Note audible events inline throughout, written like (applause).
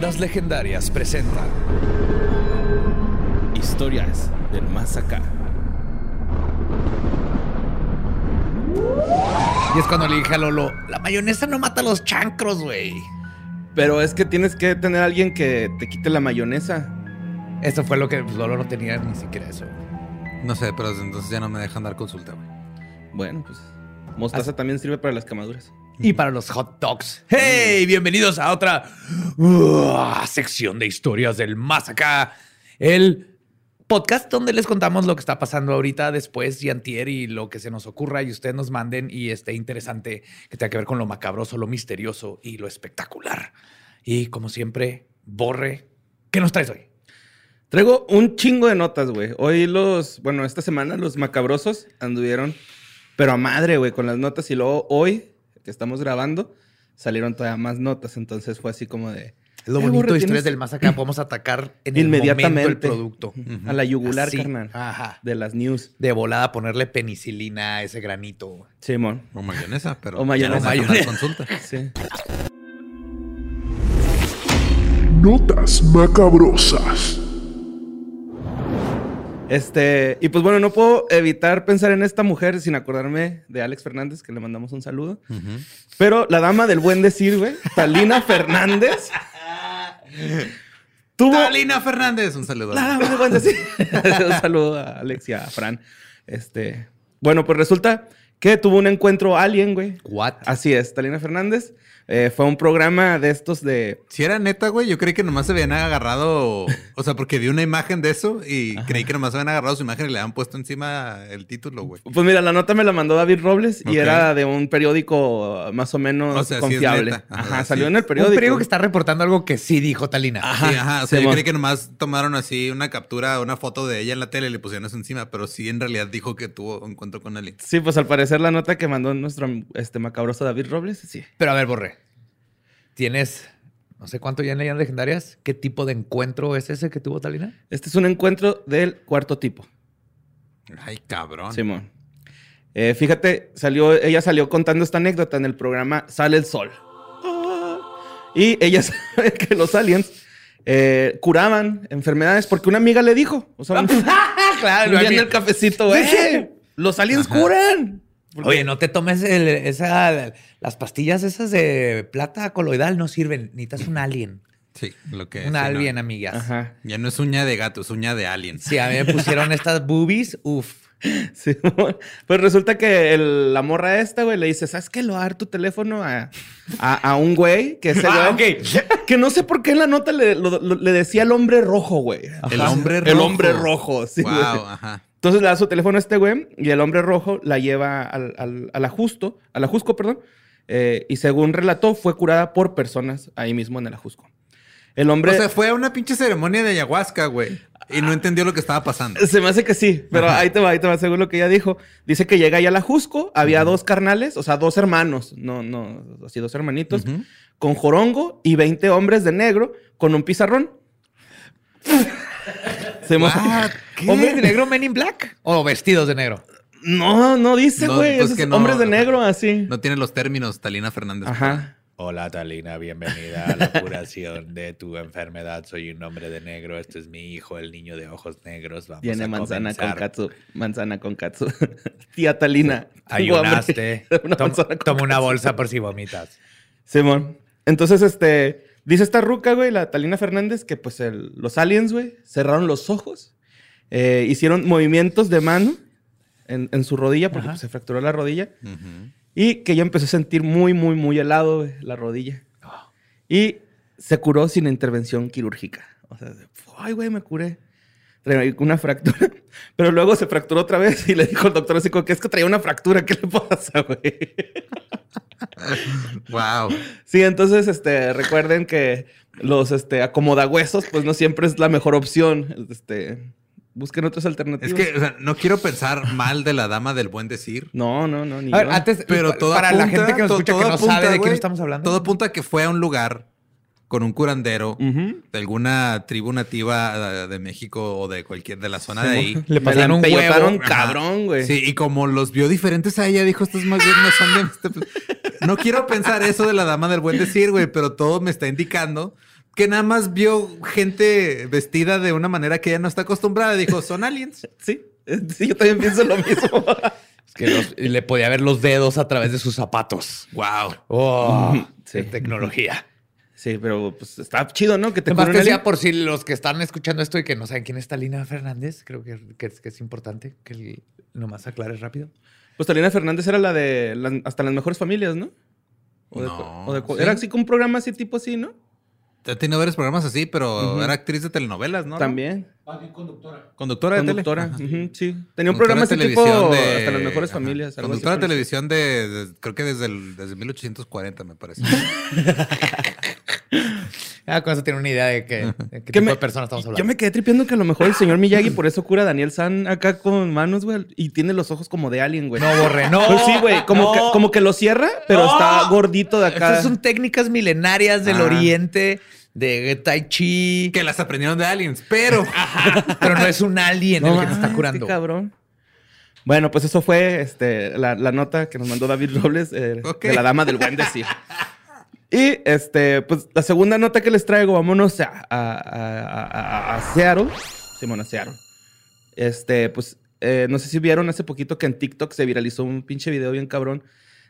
Leyendas Legendarias presenta Historias del Más Acá. Y es cuando le dije a Lolo, la mayonesa no mata a los chancros, güey. Pero es que tienes que tener a alguien que te quite la mayonesa. Eso fue lo que pues, Lolo no tenía ni siquiera eso. No sé, pero entonces ya no me dejan dar consulta, güey. Bueno, pues mostaza también sirve para las quemaduras. Y para los hot dogs. ¡Hey! Bienvenidos a otra uh, sección de historias del más acá. El podcast donde les contamos lo que está pasando ahorita, después y antier y lo que se nos ocurra y ustedes nos manden y esté interesante que tenga que ver con lo macabroso, lo misterioso y lo espectacular. Y como siempre, Borre, ¿qué nos traes hoy? Traigo un chingo de notas, güey. Hoy los, bueno, esta semana los macabrosos anduvieron, pero a madre, güey, con las notas. Y luego hoy, que estamos grabando, salieron todavía más notas. Entonces fue así como de... Es lo "Eh, bonito de historias tienes del más acá. Podemos atacar en el Inmediatamente. momento el producto. A la yugular, Así. carnal. Ajá. De las news. De volada ponerle penicilina a ese granito. Simón. O mayonesa, pero. O mayonesa. no dar consulta. (laughs) Sí. Notas macabrosas. Este, y pues bueno, no puedo evitar pensar en esta mujer sin acordarme de Alex Fernández, que le mandamos un saludo. Pero la dama del buen decir, güey, Talina Fernández, (laughs) tuvo... Talina Fernández, un saludo. La dama del buen decir. (laughs) (laughs) un saludo a Alex y a Fran. Este, bueno, pues resulta que tuvo un encuentro alien, güey. What? Así es, Talina Fernández. Eh, fue un programa de estos de... Si era neta, güey, yo creí que nomás se habían agarrado. O sea, porque vi una imagen de eso y creí que nomás habían agarrado su imagen y le habían puesto encima el título, güey. Pues mira, la nota me la mandó David Robles y era de un periódico más o menos O sea, confiable. Ajá, Ajá, sí. salió en el Un periódico. periódico que está reportando algo que sí dijo Talina. sí, ajá. O sea, yo creí que nomás tomaron así una captura, una foto de ella en la tele y le pusieron eso encima, pero sí en realidad dijo que tuvo un encuentro con alguien. Sí, pues al parecer la nota que mandó nuestro este macabroso David Robles, sí. Pero a ver, Borre. Tienes no sé cuánto ya en leyendas legendarias. ¿Qué tipo de encuentro es ese que tuvo Talina? Este es un encuentro del cuarto tipo, Ay, cabrón. Simón. Eh, fíjate, salió, ella salió contando esta anécdota en el programa Sale el Sol. Y ella (laughs) sabe que los aliens eh, curaban enfermedades porque una amiga le dijo. O sea, (laughs) claro, en el cafecito, güey. Los aliens curan. Oye, no te tomes el- esa, las pastillas esas de plata coloidal, no sirven. Necesitas un alien. Sí, lo que Un sí, alien, no. amigas. Ajá. Ya no es uña de gato, es uña de alien. Si a mí me pusieron estas boobies, uff. (laughs) Sí, pues resulta que el- la morra esta, güey, le dice, ¿sabes qué? Voy a dar tu teléfono a, a- a un güey que ese (laughs) Ah, (laughs) Que no sé por qué en la nota le, lo- lo- le decía el hombre rojo, güey. El hombre El rojo. hombre rojo, sí. Wow, güey. ajá. Entonces le da su teléfono a este güey y el hombre rojo la lleva al, al, al ajusto, al ajusco, perdón. eh, y según relató, fue curada por personas ahí mismo en el ajusco. El hombre... O sea, fue a una pinche ceremonia de ayahuasca, güey. Y no entendió lo que estaba pasando. Se me hace que sí, pero ahí te va, ahí te va, según lo que ella dijo. Dice que llega ahí al Ajusco, había dos carnales, o sea, dos hermanos, no, no, así dos hermanitos, con jorongo y 20 hombres de negro con un pizarrón. (laughs) ¿Hombres de negro, men in black? ¿O vestidos de negro? No, no dice, No, güey. pues no. hombres de negro, así. No tiene los términos, Talina Fernández. Ajá. Hola Talina, bienvenida a la curación de tu enfermedad. Soy un hombre de negro. Este es mi hijo, el niño de ojos negros. Vamos Viene a manzana con katsu. Manzana con katsu. (laughs) Tía Talina. Ayunaste. (laughs) Una Tom- manzana con toma una bolsa por si vomitas. Simón. Entonces, este, dice esta ruca, güey, la Talina Fernández, que pues el- los aliens, güey, cerraron los ojos, eh, hicieron movimientos de mano en, en su rodilla, porque pues, se fracturó la rodilla, y que ella empezó a sentir muy, muy, muy helado, güey, la rodilla. Y se curó sin intervención quirúrgica. O sea, ay, güey, me curé. traía una fractura. (laughs) Pero luego se fracturó otra vez y le dijo el doctor así como que es que traía una fractura. ¿Qué le pasa, güey? (laughs) Wow. Sí, entonces, este, recuerden que los, este, acomodahuesos, pues no siempre es la mejor opción. Este, busquen otras Es alternativas. que o sea, no quiero pensar mal de la dama del buen decir. No, no, no, ni A ver, yo. antes, Pero pa- todo para la gente que nos escucha que no apunta, sabe de quién güey, estamos hablando. Todo apunta a que fue a un lugar con un curandero de alguna tribu nativa eh, de México o de cualquier de la zona de ahí. Le pasaron un huevo. cabrón, güey. Sí, y como los vio diferentes a ella, dijo, estos más bien no son de... este- No quiero pensar eso de la dama del buen decir, güey, pero todo me está indicando que nada más vio gente vestida de una manera que ella no está acostumbrada. Dijo, son aliens. Sí, sí, yo también pienso lo mismo. (laughs) Es que los- le podía ver los dedos a través de sus zapatos. Wow. Oh, Sí. tecnología. Sí, pero pues está chido, ¿no? Que te Además que sea por si los que están escuchando esto y que no saben quién es Talina Fernández, creo que, que es, que es importante que el- nomás aclares rápido. Pues Talina Fernández era la de las- hasta las mejores familias, ¿no? O de- No, o de- ¿sí? Era así como un programa así tipo así, ¿no? Ha tenido varios programas así, pero era actriz de telenovelas, ¿no? También. Conductora de tele. Conductora. Ajá. ujú, sí. Tenía un Conductora programa de así tipo televisión de- hasta las mejores ajá. familias. Conductora de televisión de, de- creo que desde, el, desde 1840, me parece. (laughs) Ah, con eso tiene una idea de, que, de qué Que tipo me- de persona estamos hablando. Yo me quedé tripiendo que a lo mejor el señor Miyagi por eso cura a Daniel San acá con manos, güey. Y tiene los ojos como de alien, güey. No, borre, no. Pues sí, güey. Como, no. que, como que lo cierra, pero No. está gordito de acá. Estas son técnicas milenarias del Ah. oriente, de Tai Chi, que las aprendieron de aliens, pero... (laughs) pero no es un alien el que te está curando. qué cabrón. Bueno, pues eso fue este, la, la nota que nos mandó David Robles eh, de la dama del buen decir. (laughs) Y este, pues la segunda nota que les traigo, vámonos a, a, a, a- a Seattle. Simón, a Seattle. Este, pues eh, no sé si vieron hace poquito que en TikTok se viralizó un pinche video bien cabrón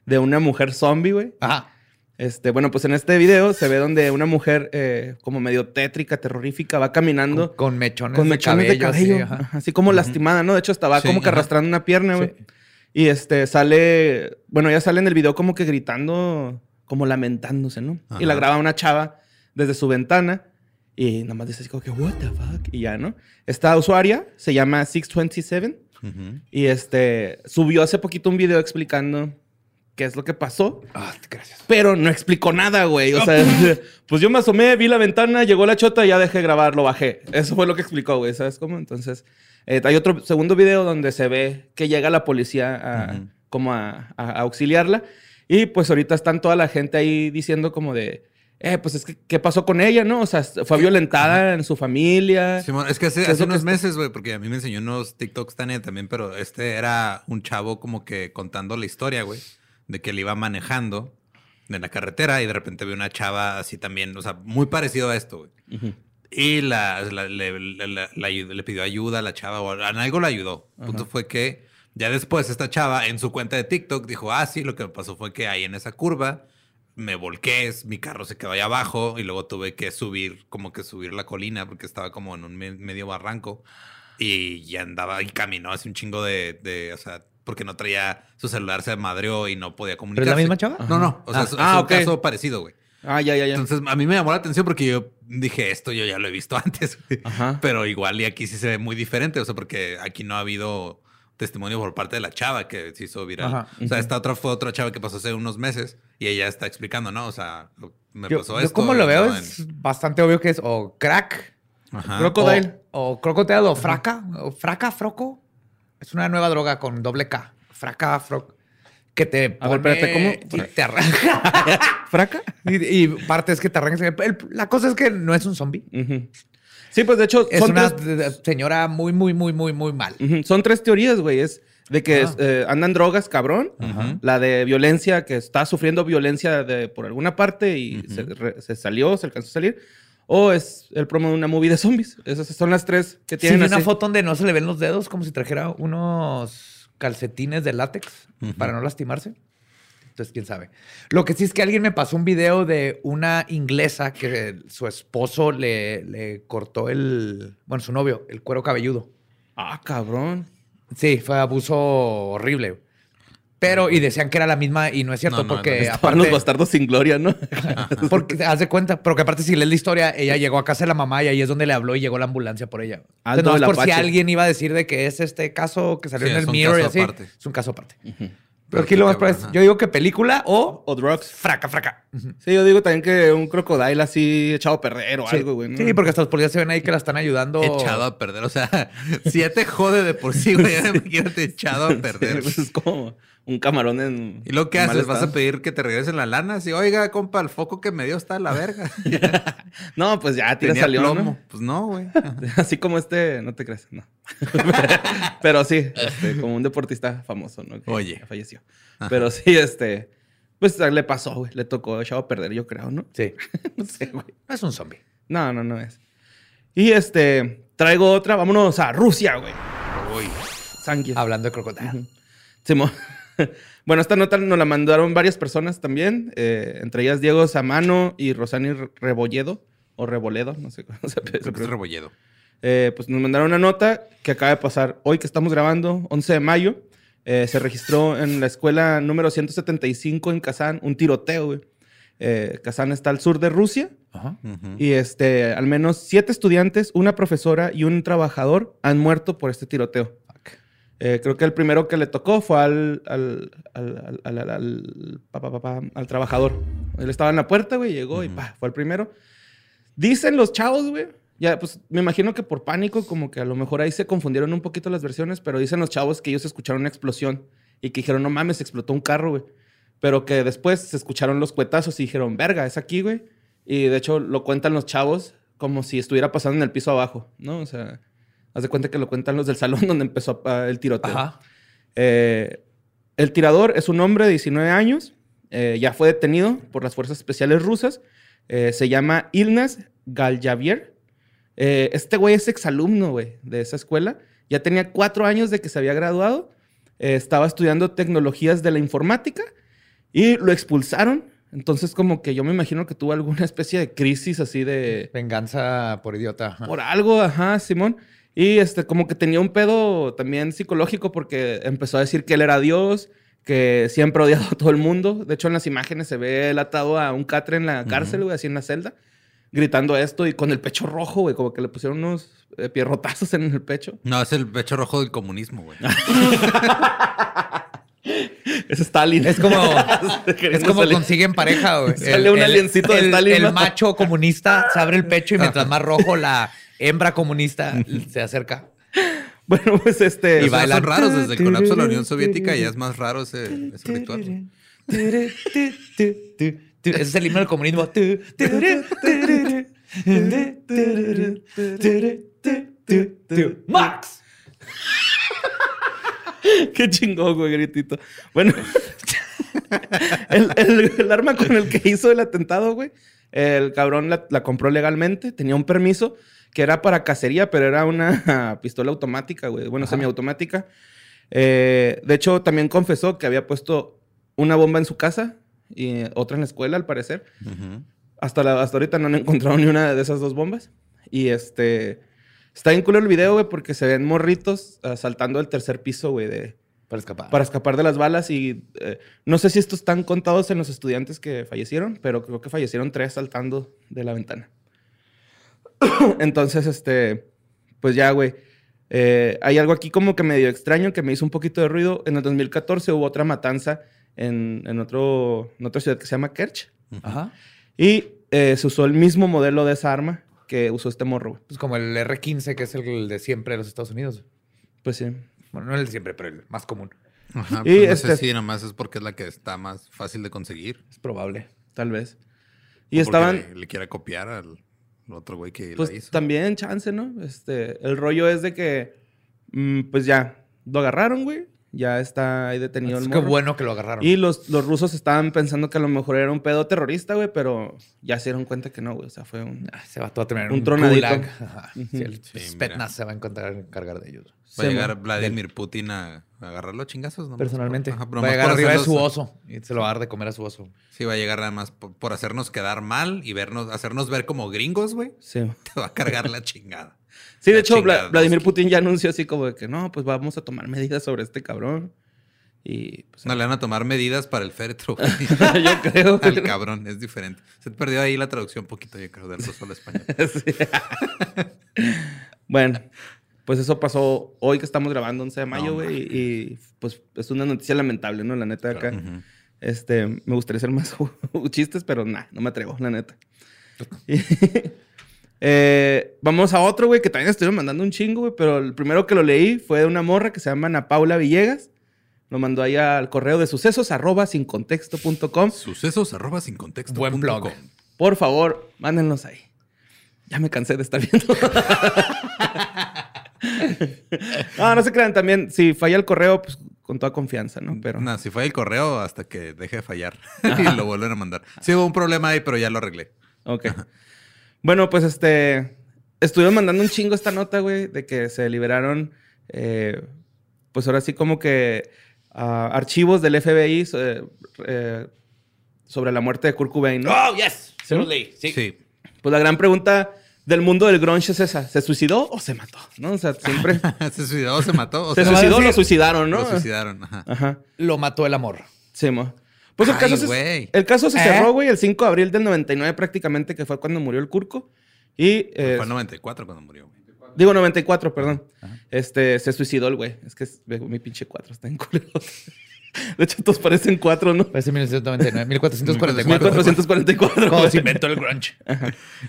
de una mujer zombie, güey. Ajá. Este, bueno, pues en este video se ve donde una mujer eh, como medio tétrica, terrorífica, va caminando Con, con mechones, con mechones de cabello, así, ajá. ajá, así como lastimada, ¿no? De hecho, estaba Sí, como que ajá. arrastrando una pierna, güey. Sí. Y este sale, bueno, ella sale en el video como que gritando, como lamentándose, ¿no? Y la graba una chava desde su ventana y nada más dice así como que, what the fuck, y ya, ¿no? Esta usuaria se llama 627 Ujú. y este subió hace poquito un video explicando qué es lo que pasó. Ah, gracias. Pero no explicó nada, güey. O sea, (laughs) pues yo me asomé, vi la ventana, llegó la chota, ya dejé de grabar, lo bajé. Eso fue lo que explicó, güey. ¿Sabes cómo? Entonces, eh, hay otro segundo video donde se ve que llega la policía a, como a, a- a auxiliarla. Y pues ahorita están toda la gente ahí diciendo como de, eh, pues es que, ¿qué pasó con ella, no? O sea, fue violentada en su familia. Simón, es que hace, ¿Qué es hace que unos está- meses, güey, porque a mí me enseñó unos TikToks Tania también, pero este era un chavo como que contando la historia, güey, de que él iba manejando en la carretera y de repente vio una chava así también, o sea, muy parecido a esto, güey. Ujú. Y la, la- le, la- le pidió ayuda a la chava o algo la ayudó. El punto fue que ya después esta chava en su cuenta de TikTok dijo, ah, sí, lo que pasó fue que ahí en esa curva me volqué, mi carro se quedó ahí abajo y luego tuve que subir, como que subir la colina porque estaba como en un me- medio barranco y ya andaba y caminó así un chingo de, de, o sea, porque no traía su celular, se madreó y no podía ¿Pero comunicarse. es la misma chava? No, no, o sea, Ah, es, es ah, un ok. caso parecido, güey. Ah, ya, ya, ya. Entonces, a mí me llamó la atención porque yo dije, esto yo ya lo he visto (laughs) antes. Ajá. Pero igual y aquí sí se ve muy diferente, o sea, porque aquí no ha habido testimonio por parte de la chava que se hizo viral. Ajá. O sea, esta otra fue otra chava que pasó hace unos meses y ella está explicando, ¿no? O sea, lo- me Yo, pasó yo esto. como lo veo es bastante obvio que es o crack, Ajá. Crocodile. o, o crocodile, o fraca, o fraca, froco. Es una nueva droga con doble K. Fraca, froco. Que te A ver, pone espérate, ¿cómo? y te (laughs) arranca. ¿Fraca? y, y parte es que te arrancas. El- La cosa es que no es un zombie. Ujú. Sí, pues de hecho, Es son una tres- señora muy, muy, muy, muy, muy mal. Son tres teorías, güey. Es de que Ah. eh, andan drogas, cabrón. La de violencia, que está sufriendo violencia de, por alguna parte y se, re- se salió, se alcanzó a salir. O es el promo de una movie de zombies. Esas son las tres que Sí, tienen una así. foto donde no se le ven los dedos, como si trajera unos calcetines de látex para no lastimarse. Entonces, quién sabe. Lo que sí es que alguien me pasó un video de una inglesa que su esposo le, le cortó el, bueno, su novio, el cuero cabelludo. Ah, cabrón. Sí, fue abuso horrible. Pero, y decían que era la misma y no es cierto No, no, porque aparte, los bastardos sin gloria, ¿no? (laughs) porque haz de cuenta, pero que aparte si lees la historia, ella llegó a casa de la mamá y ahí es donde le habló y llegó la ambulancia por ella. Entonces, no es por si alguien iba a decir de que es este caso que salió Sí, en el Mirror y así. aparte. Es un caso aparte. Pero Pero aquí lo más probable es- yo digo que película o O drugs. fraca, fraca. Sí, yo digo también que un crocodile así echado a perder o Sí. algo, güey. ¿no? Sí, porque hasta los policías se ven ahí que la están ayudando. Echado a perder. O sea, (laughs) si ya te jode de por sí, güey, (laughs) imagínate echado a perder. Pues es como un camarón en. ¿Y lo que haces? ¿Vas a pedir que te regresen la lana? Así, oiga, compa, el foco que me dio está a la verga. (laughs) No, pues ya tira salió, plomo. ¿no? Pues no, güey. (laughs) Así como este, no te creas, no. (laughs) Pero sí, este, como un deportista famoso, ¿no? Que Oye. Falleció. Pero sí, este, pues le pasó, güey. Le tocó echado a perder, yo creo, ¿no? Sí. No sé, güey. No es un zombie. No, no, no es. Y este, traigo otra. Vámonos a Rusia, güey. Hablando de crocodile. Simón. (laughs) Bueno, esta nota nos la mandaron varias personas también, eh, entre ellas Diego Samano y Rosani Re- Rebolledo, o Reboledo, no sé cómo se Creo que es rebolledo. Eh, pues nos mandaron una nota que acaba de pasar hoy que estamos grabando, 11 de mayo. Eh, se registró en la escuela número 175 en Kazán un tiroteo, güey. Eh, Kazán está al sur de Rusia Ajá. Y este, al menos siete estudiantes, una profesora y un trabajador han muerto por este tiroteo. Eh, creo que el primero que le tocó fue al, al, al, al, al- trabajador. Él estaba en la puerta, güey, llegó y pa, fue el primero. Dicen los chavos, güey. Ya, pues me imagino que por pánico, como que a lo mejor ahí se confundieron un poquito las versiones, pero dicen los chavos que ellos escucharon una explosión y que dijeron, no mames, explotó un carro, güey. Pero que después se escucharon los cuetazos y dijeron, verga, es aquí, güey. Y de hecho lo cuentan los chavos como si estuviera pasando en el piso abajo, ¿no? O sea, haz de cuenta que lo cuentan los del salón (laughs) donde empezó el tiroteo. Ajá. Eh, el tirador es un hombre de 19 años. eh, ya fue detenido por las fuerzas especiales rusas. eh, se llama Ilnas Galjavier. Este güey es exalumno, güey, de esa escuela. Ya tenía cuatro años de que se había graduado. estaba estudiando tecnologías de la informática y lo expulsaron. Entonces, como que yo me imagino que tuvo alguna especie de crisis así de Venganza por idiota. Ajá. por algo, ajá, Simón. Y este, como que tenía un pedo también psicológico porque empezó a decir que él era Dios, que siempre ha odiado a todo el mundo. De hecho, en las imágenes se ve él atado a un catre en la cárcel, güey, así en la celda, gritando esto y con el pecho rojo, güey, como que le pusieron unos eh, pierrotazos en el pecho. No, es el pecho rojo del comunismo, güey. (laughs) Es Stalin. Es como, (laughs) es como salir. consiguen pareja, güey. Sale un aliencito de el- Stalin, El ¿no? macho comunista se abre el pecho y mientras más rojo la hembra comunista se acerca. (laughs) Bueno, pues este... Y Y baila. son raros desde el colapso de la Unión Soviética ya es más raro ese, ese ritual. Ese es el himno del comunismo. Max. (laughs) Qué chingón, güey, gritito. Bueno, (laughs) el, el- el arma con el que hizo el atentado, güey, el cabrón la, la compró legalmente, tenía un permiso que era para cacería, pero era una (laughs) pistola automática, güey, bueno, semiautomática. Eh, de hecho, también confesó que había puesto una bomba en su casa y otra en la escuela, al parecer. Ujú. Hasta, la- hasta ahorita no han (laughs) encontrado ni una de esas dos bombas. Y este. Está bien culero el video, güey, porque se ven morritos ah, saltando del tercer piso, güey, de, Para escapar. para escapar de las balas. Y eh, no sé si estos están contados en los estudiantes que fallecieron, pero creo que fallecieron tres saltando de la ventana. (coughs) Entonces, este. Pues ya, güey. eh, hay algo aquí como que medio extraño que me hizo un poquito de ruido. En el 2014 hubo otra matanza en, en, otro, en otra ciudad que se llama Kerch. Ajá. Y eh, se usó el mismo modelo de esa arma que usó este morro, güey. Pues como el R15, que es el de siempre de los Estados Unidos. Pues sí. Bueno, no el de siempre, pero el más común. Ajá, Y pues no este- sé si nomás es porque es la que está más fácil de conseguir. Es probable. Tal vez. Y estaban, Le, le quiera copiar al otro güey que pues la hizo. también chance, ¿no? Este, el rollo es de que, mm, pues ya, lo agarraron, güey. Ya está ahí detenido Es el que morro. bueno que lo agarraron. Y los, los rusos estaban pensando que a lo mejor era un pedo terrorista, güey, pero ya se dieron cuenta que no, güey. O sea, fue un... Ah, Se va a tener Un un, tronadito. (laughs) Ajá. Sí, el Sí, se va a encontrar encargar de ellos. Va a Sí, llegar Vladimir Putin a, a agarrarlo a chingazos, ¿no? Personalmente. Ajá, va a llegar arriba de su oso y se lo va a dar de comer a su oso. Sí, va a llegar nada más por, por hacernos quedar mal y vernos, hacernos ver como gringos, güey. Sí. (laughs) Te va a cargar la chingada. Sí, de La hecho, Vla- Vladimir. Putin ya anunció así como de que no, pues vamos a tomar medidas sobre este cabrón. Y pues, No le van a tomar medidas para el féretro. (laughs) yo creo. Al cabrón, es diferente. Se te perdió ahí la traducción un poquito, yo creo, del ruso al español. (laughs) Bueno, pues eso pasó hoy que estamos grabando 11 de mayo, güey. y, y, pues es una noticia lamentable, ¿no? La neta de acá. Ujú. Este, me gustaría hacer más (laughs) chistes, pero nah, no me atrevo, la neta. Eh, vamos a otro, güey, que también estuvieron mandando un chingo, güey, pero el primero que lo leí fue de una morra que se llama Ana Paula Villegas. Lo mandó ahí al correo de sucesos arroba sin contexto.com. Sucesos arroba sin contexto. Buen punto blog. com. Por favor, mándenlos ahí. Ya me cansé de estar viendo. no, (laughs) no se crean también. Si falla el correo, pues con toda confianza, ¿no? Pero. No, si fue el correo hasta que deje de fallar (laughs) y lo vuelven a mandar. Sí hubo un problema ahí, pero ya lo arreglé. Ok. Bueno, pues este. Estuvieron mandando un chingo esta nota, güey, de que se liberaron. eh, pues ahora sí, como que. ah, archivos del FBI eh, sobre la muerte de Kurt Cobain, ¿no? Oh, yes. Se leí. Sí. Sí. Pues la gran pregunta del mundo del grunge es esa: ¿se suicidó o se mató? ¿No? O sea, siempre. (laughs) ¿Se suicidó o se mató? O ¿Se sea, suicidó o lo suicidaron, no? Lo suicidaron. Ajá. Ajá. Lo mató el amor. Sí, mo. Pues el Ay, caso, se, el caso se ¿Eh? cerró, güey, el 5 de abril del 99 prácticamente, que fue cuando murió el Curco. Y, eh, Fue en 94 cuando murió. güey. digo 94, perdón. Este, se suicidó el güey. Es que es- ve, mi pinche 4 está en culero. (laughs) De hecho, todos parecen 4, ¿no? Parece 1999, 1444. 1444. Cuando güey. se inventó el grunge.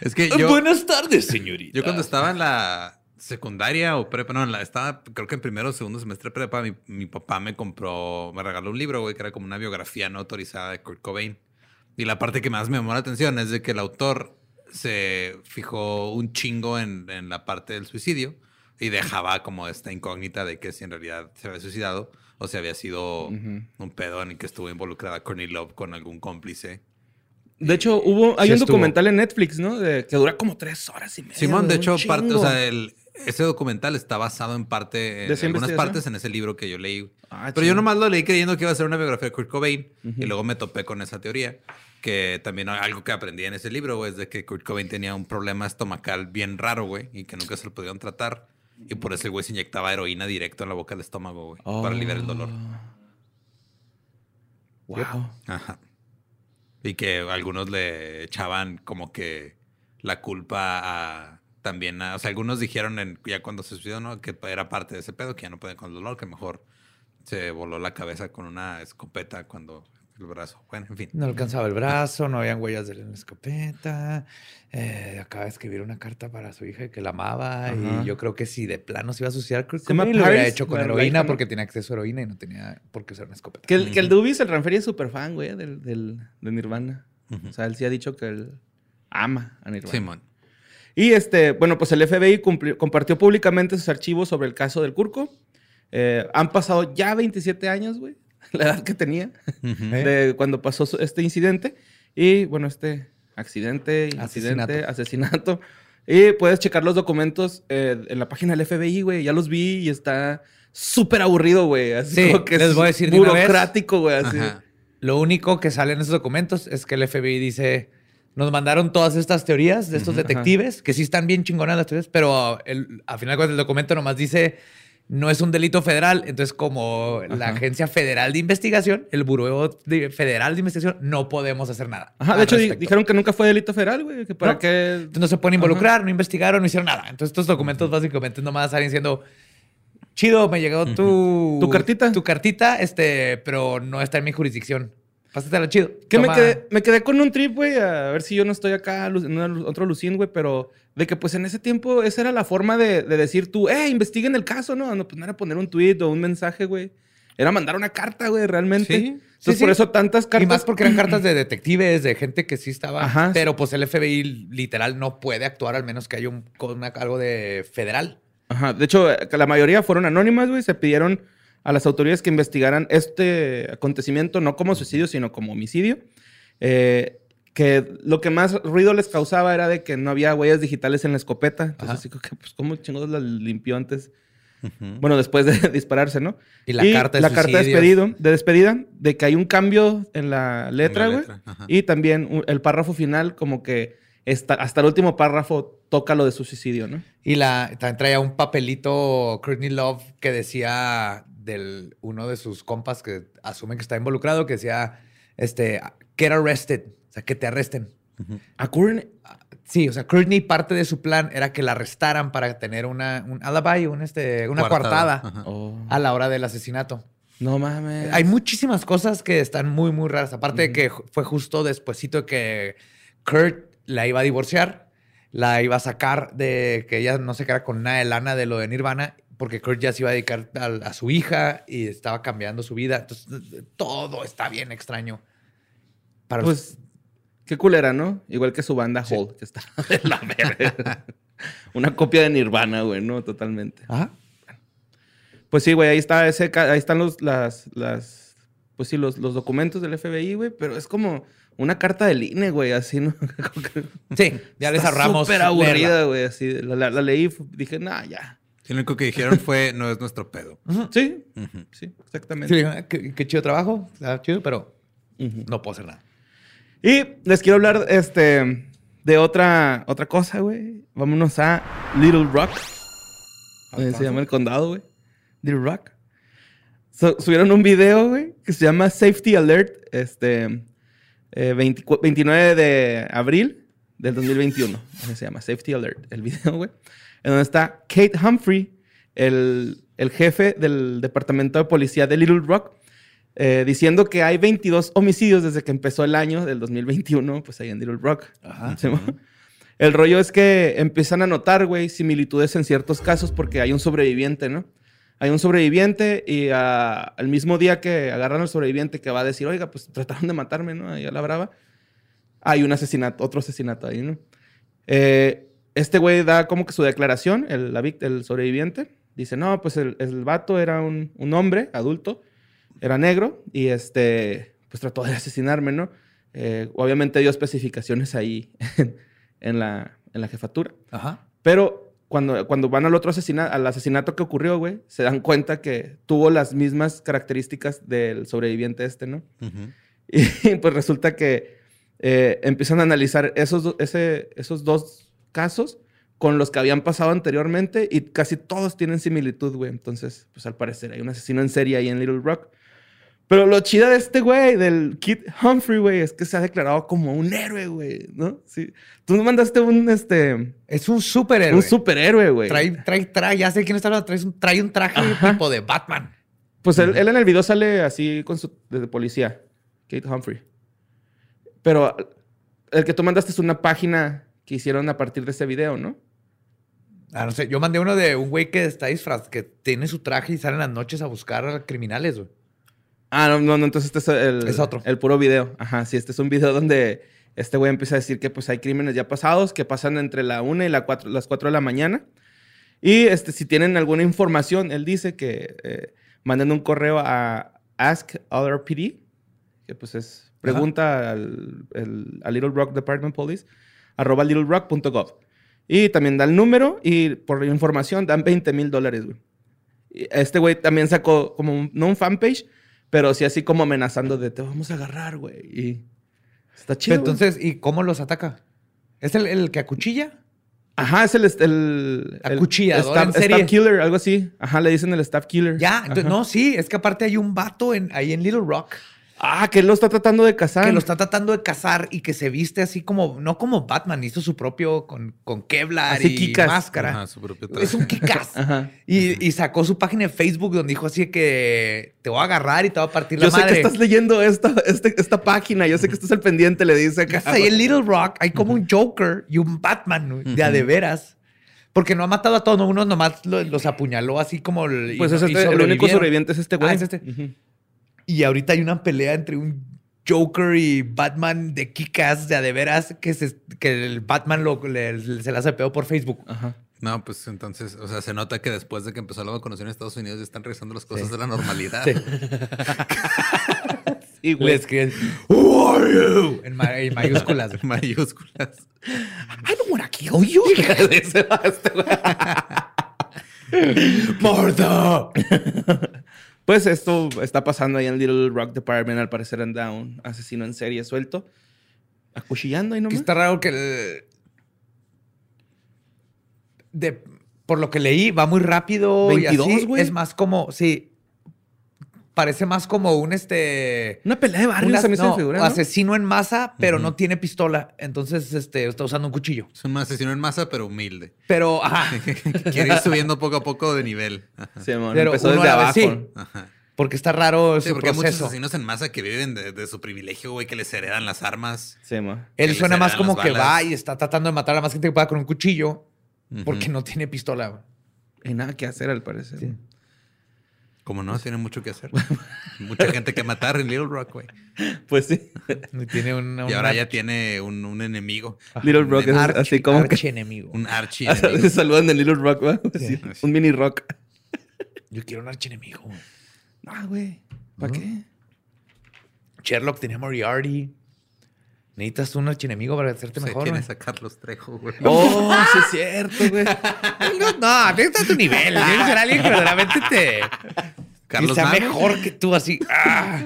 Es que yo, Buenas tardes, señorita. yo cuando estaba en la secundaria o prepa, no, en la, estaba creo que en primero o segundo semestre de prepa, mi, mi papá me compró, me regaló un libro, güey, que era como una biografía no autorizada de Kurt Cobain. Y la parte que más me llamó la atención es de que el autor se fijó un chingo en, en la parte del suicidio y dejaba como esta incógnita de que si en realidad se había suicidado o si había sido un pedo en el que estuvo involucrada Courtney Love con algún cómplice. De hecho, hubo, hay Sí un estuvo. documental en Netflix, ¿no? De- que dura como tres horas y media. Simón, de hecho, parte, o sea, el- ese documental está basado en parte, ¿De en algunas partes en ese libro que yo leí. Ah, Pero yo nomás lo leí creyendo que iba a ser una biografía de Kurt Cobain y luego me topé con esa teoría. Que también algo que aprendí en ese libro, güey, es de que Kurt Cobain tenía un problema estomacal bien raro, güey, y que nunca se lo pudieron tratar. Y por eso el güey se inyectaba heroína directo en la boca del estómago, güey, para aliviar el dolor. Wow. Ajá. Y que algunos le echaban como que la culpa a también a, o sea, algunos dijeron en- ya cuando se suicidó, ¿no? Que era parte de ese pedo, que ya no pueden con el dolor, que mejor se voló la cabeza con una escopeta cuando el brazo. Bueno, en fin. No alcanzaba el brazo, no habían huellas de la escopeta. eh, acaba de escribir una carta para su hija que la amaba. Ajá. Y yo creo que si de plano se iba a suicidar, llama Cobain lo hubiera hecho con heroína porque tenía acceso a heroína y no tenía por qué usar una escopeta. Que el, que el Dubis, el Ranferi, es súper fan, güey, del, del, de Nirvana. O sea, él sí ha dicho que él ama a Nirvana. Simón. Y este, bueno, pues el FBI cumplió- compartió públicamente sus archivos sobre el caso del Curco. Eh, han pasado ya 27 años, güey, (laughs) la edad que tenía Ujú. de cuando pasó este incidente. Y bueno, este accidente, incidente, asesinato. Y puedes checar los documentos eh, en la página del FBI, güey. Ya los vi y está súper aburrido, güey. Así Sí, como que les voy a decir burocrático, güey. Así. Lo único que sale en esos documentos es que el FBI dice, nos mandaron todas estas teorías de estos detectives, que sí están bien chingonas las teorías, pero el, al final del documento nomás dice, no es un delito federal. Entonces, como la. Agencia Federal de Investigación, el Buró de- Federal de Investigación, no podemos hacer nada. Ajá, de hecho, respecto. dijeron que nunca fue delito federal, güey. Que para No. qué. Entonces, no se pueden involucrar, no investigaron, no hicieron nada. Entonces, estos documentos básicamente nomás salen diciendo, chido, me llegó tu... ¿Tu cartita? Tu cartita, este, pero no está en mi jurisdicción. Pásatela chido. Que me quedé, me quedé con un trip, güey, a ver si yo no estoy acá en otro Lucín, güey, pero de que pues en ese tiempo esa era la forma de, de decir tú, eh, investiguen el caso, ¿no? No, pues no era poner un tweet o un mensaje, güey. Era mandar una carta, güey, realmente. Sí, Entonces sí, por sí. eso tantas cartas. Y más porque eran (clears throat) cartas de detectives, de gente que sí estaba. Ajá. Pero pues el FBI literal no puede actuar al menos que haya un, una- algo de federal. Ajá. De hecho, la mayoría fueron anónimas, güey. Se pidieron a las autoridades que investigaran este acontecimiento no como suicidio, sino como homicidio. Eh, que lo que más ruido les causaba era de que no había huellas digitales en la escopeta. Entonces, Ajá. así que, pues, ¿cómo chingados la limpió antes? Bueno, después de (laughs) dispararse, ¿no? Y la carta de la carta de despedido, de despedida, de que hay un cambio en la letra, güey. Y también un- el párrafo final, como que está- hasta el último párrafo toca lo de su suicidio, ¿no? Y la, también traía un papelito Courtney Love que decía del uno de sus compas que asumen que está involucrado, que decía, este, get arrested, o sea, que te arresten. A Courtney- Sí, o sea, Courtney parte de su plan era que la arrestaran para tener una, un alibi, un, este, una Coartada. Oh, a la hora del asesinato. no mames. Hay muchísimas cosas que están muy, muy raras. Aparte de que fue justo despuesito de que Kurt la iba a divorciar, la iba a sacar de que ella no se quedara con nada de lana de lo de Nirvana, porque Kurt ya se iba a dedicar a, a su hija y estaba cambiando su vida. Entonces, todo está bien extraño. Para Pues, qué culera, ¿no? Igual que su banda Hole, que está (laughs) de la verga. (laughs) Una copia de Nirvana, güey, ¿no? Totalmente. Ajá. Pues sí, güey, ahí está ese, ahí están los, las, las, pues sí, los, los documentos del FBI, güey, pero es como una carta del INE, güey, así, ¿no? (laughs) Sí, ya les ahorramos. Súper aburrida, güey, así. La, la- la leí, dije, nah, ya. Lo único que dijeron fue, no es nuestro pedo. Sí, Ujú. sí, exactamente. Sí, ah, qué, qué chido trabajo, está chido, pero Ujú. no puedo hacer nada. Y les quiero hablar este, de otra, otra cosa, güey. Vámonos a Little Rock. Eh, se llama el condado, güey. Little Rock. So- subieron un video, güey, que se llama Safety Alert, este, eh, 24 29 de abril del 2021. Así se llama Safety Alert, el video, güey. En donde está Kate Humphrey, el, el jefe del departamento de policía de Little Rock, eh, diciendo que hay 22 homicidios desde que empezó el año del 2021, pues ahí en Little Rock. ¿Sí, mo? El rollo es que empiezan a notar, güey, similitudes en ciertos casos porque hay un sobreviviente, ¿no? Hay un sobreviviente y ah, al mismo día que agarran al sobreviviente que va a decir, oiga, pues trataron de matarme, ¿no? Ahí a la brava. Hay un asesinato, otro asesinato ahí, ¿no? Eh, este güey da como que su declaración, el, la el sobreviviente. Dice, no, pues el, el vato era un, un hombre adulto, era negro y este, pues trató de asesinarme, ¿no? Eh, obviamente dio especificaciones ahí en, en la, en la jefatura. Ajá. Pero cuando, cuando van al otro asesinato, al asesinato que ocurrió, güey, se dan cuenta que tuvo las mismas características del sobreviviente este, ¿no? Ujú. (laughs) Y pues resulta que eh, empiezan a analizar esos, ese- esos dos casos con los que habían pasado anteriormente y casi todos tienen similitud, güey. Entonces, pues al parecer hay un asesino en serie ahí en Little Rock. Pero lo chida de este güey, del Kid Humphrey, güey, es que se ha declarado como un héroe, güey, ¿no? Sí. Tú mandaste un, este, Es un superhéroe. un superhéroe, güey. Trae, trae, trae, ya sé quién está hablando, trae un, trae un traje Ajá. tipo de Batman. Pues él, él en el video sale así con su de policía, Kate Humphrey. Pero el que tú mandaste es una página que hicieron a partir de ese video, ¿no? Ah, no sé, yo mandé uno de un güey que está disfraz, que tiene su traje y sale en las noches a buscar a criminales, güey. Ah, no, no, no, entonces este es el, Es otro. el puro video. Ajá, sí, este es un video donde este güey empieza a decir que pues hay crímenes ya pasados que pasan entre la 1 y la cuatro- las 4 de la mañana. Y este, si tienen alguna información, él dice que eh, manden un correo a Ask Other PD, que pues es pregunta al, el- a Little Rock Department Police, arroba littlerock.gov. Y también da el número y por información dan 20 mil dólares, güey. Este güey también sacó como, un- no un fanpage, pero sí así como amenazando de te vamos a agarrar, güey. Y está chido. Pero entonces, ¿y cómo los ataca? ¿Es el, el que acuchilla? Ajá, es el, el, el Acuchillador staff, en serie. staff killer, algo así. Ajá, le dicen el staff killer. Ya, Ajá. entonces, no, sí, es que aparte hay un vato en, ahí en Little Rock Ah, que él lo está tratando de cazar. que lo está tratando de cazar y que se viste así como, no como Batman, hizo su propio con, con Kevlar Así y Kikas. máscara. Ajá, su propio traje. Es un Kikas. (laughs) Y, y sacó su página de Facebook donde dijo así que te voy a agarrar y te voy a partir la Yo sé madre. que estás leyendo esta, este- esta página. Yo sé que estás al pendiente, le dice acá. Ahí en Little Rock hay como un Joker y un Batman de a de veras. Porque no ha matado a todos, ¿no? uno nomás lo- los apuñaló así como... el- y Pues no- es y este, el único sobreviviente es este güey. Ah, es este. Y ahorita hay una pelea entre un Joker y Batman de Kikas de a de veras que, se- que el Batman lo, le- le- se la hace peor por Facebook. Ajá. No, pues entonces, o sea, se nota que después de que empezó la vacunación en Estados Unidos ya están regresando las cosas Sí. de la normalidad. Sí. (laughs) Sí, Le escriben, Who are you? En, ma- en mayúsculas. En (laughs) mayúsculas. I don't wanna kill you. Ese (laughs) Pues esto está pasando ahí en Little Rock Department. Al parecer anda un asesino en serie suelto. Acuchillando Que nomás. está raro que el- de por lo que leí va muy rápido y 22, así. güey. Es más como sí, parece más como un este. Una pelea de barrio una- se me hizo no, figura, ¿no? asesino en masa, pero no tiene pistola. Entonces, este, está usando un cuchillo. Es un asesino en masa, pero humilde. Pero, (laughs) ajá. Quiere ir subiendo poco a poco de nivel. Ajá. Sí, Pero empezó uno desde a la abajo. vez sí. Ajá. Porque está raro Sí, su porque hay muchos proceso. asesinos en masa que viven de, de su privilegio, güey, que les heredan las armas. Sí, mon. Él suena más como que va y está tratando de matar a la más gente que pueda con un cuchillo porque no tiene pistola. güey. Y nada que hacer, al parecer. Sí. Como no, tiene mucho que hacer. (laughs) Mucha gente que matar en Little Rock, güey. Pues sí. Y tiene una, Y ahora ya tiene un, un enemigo. Little Rock es arch- así como que... archienemigo. Un archi enemigo. Se saludan de Little Rock, ¿va? Sí, Un mini rock. Yo quiero un archienemigo. güey. Ah, güey. ¿Para qué? Sherlock tenía Moriarty. Necesitas un archienemigo para hacerte Se mejor. tienes güey. a Carlos Trejo, güey. (laughs) Oh, sí es cierto, güey. No, no, necesitas tu nivel. Tienes que ser alguien que verdaderamente te. Carlos Name. mejor que tú, así. Ah,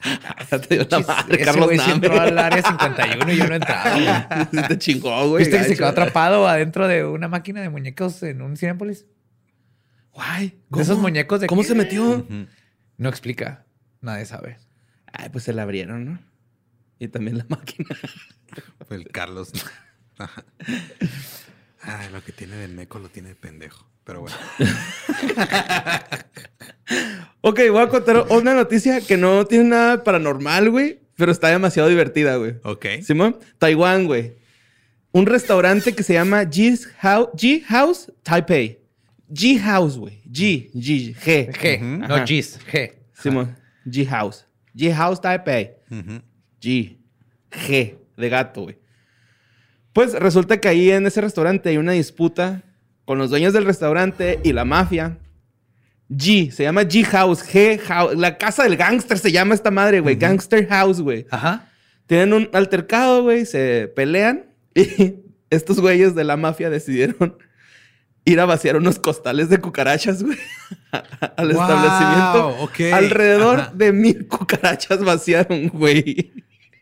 (laughs) te dio madre, Carlos Name. entró al área 51 y yo no güey. (laughs) Sí te chingó, güey. ¿Viste que se quedó atrapado adentro de una máquina de muñecos en un Cinépolis? Guay. De esos muñecos de ¿Cómo se metió? No explica. Nadie sabe. Ay, pues se la abrieron, ¿no? Y también la (laughs) máquina. Fue el Carlos. Ajá. Ay, lo que tiene de meco lo tiene de pendejo. Pero bueno. Ok, voy a contar una noticia que no tiene nada paranormal, güey. Pero está demasiado divertida, güey. Ok. Simón, Taiwán, güey. Un restaurante que se llama G's House, G House Taipei. G House, güey. G, G, G. G, no. G's, G. Simón, G House. G House Taipei. Ujú. G. G. De gato, güey. Pues resulta que ahí en ese restaurante hay una disputa con los dueños del restaurante y la mafia. G. Se llama G House. G House. La casa del gángster se llama esta madre, güey. Gangster House, güey. Ajá. Tienen un altercado, güey, se pelean y (laughs) estos güeyes de la mafia decidieron ir a vaciar unos costales de cucarachas, güey, (laughs) al Wow, establecimiento. Alrededor Ajá. de mil cucarachas vaciaron, güey.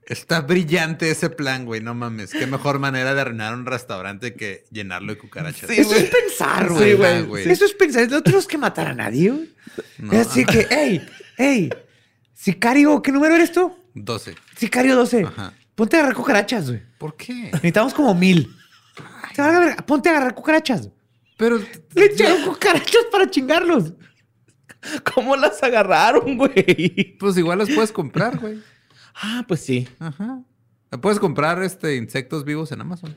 Está brillante ese plan, güey. No mames. Qué mejor manera de arruinar un restaurante que llenarlo de cucarachas. Sí, Eso es pensar, Sí, güey. güey, güey. Eso es pensar. No tenemos que matar a nadie, güey. No. Decir que, hey, hey, sicario, ¿qué número eres tú? 12. Sicario 12. Ajá. Ponte a agarrar cucarachas, güey. ¿Por qué? Necesitamos como mil. Te va a agarrar- Ponte a agarrar cucarachas. Pero Le echaron cucarachas para chingarlos. ¿Cómo las agarraron, güey? pues igual las puedes comprar, güey. Ah, pues sí. Ajá. Puedes comprar este insectos vivos en Amazon.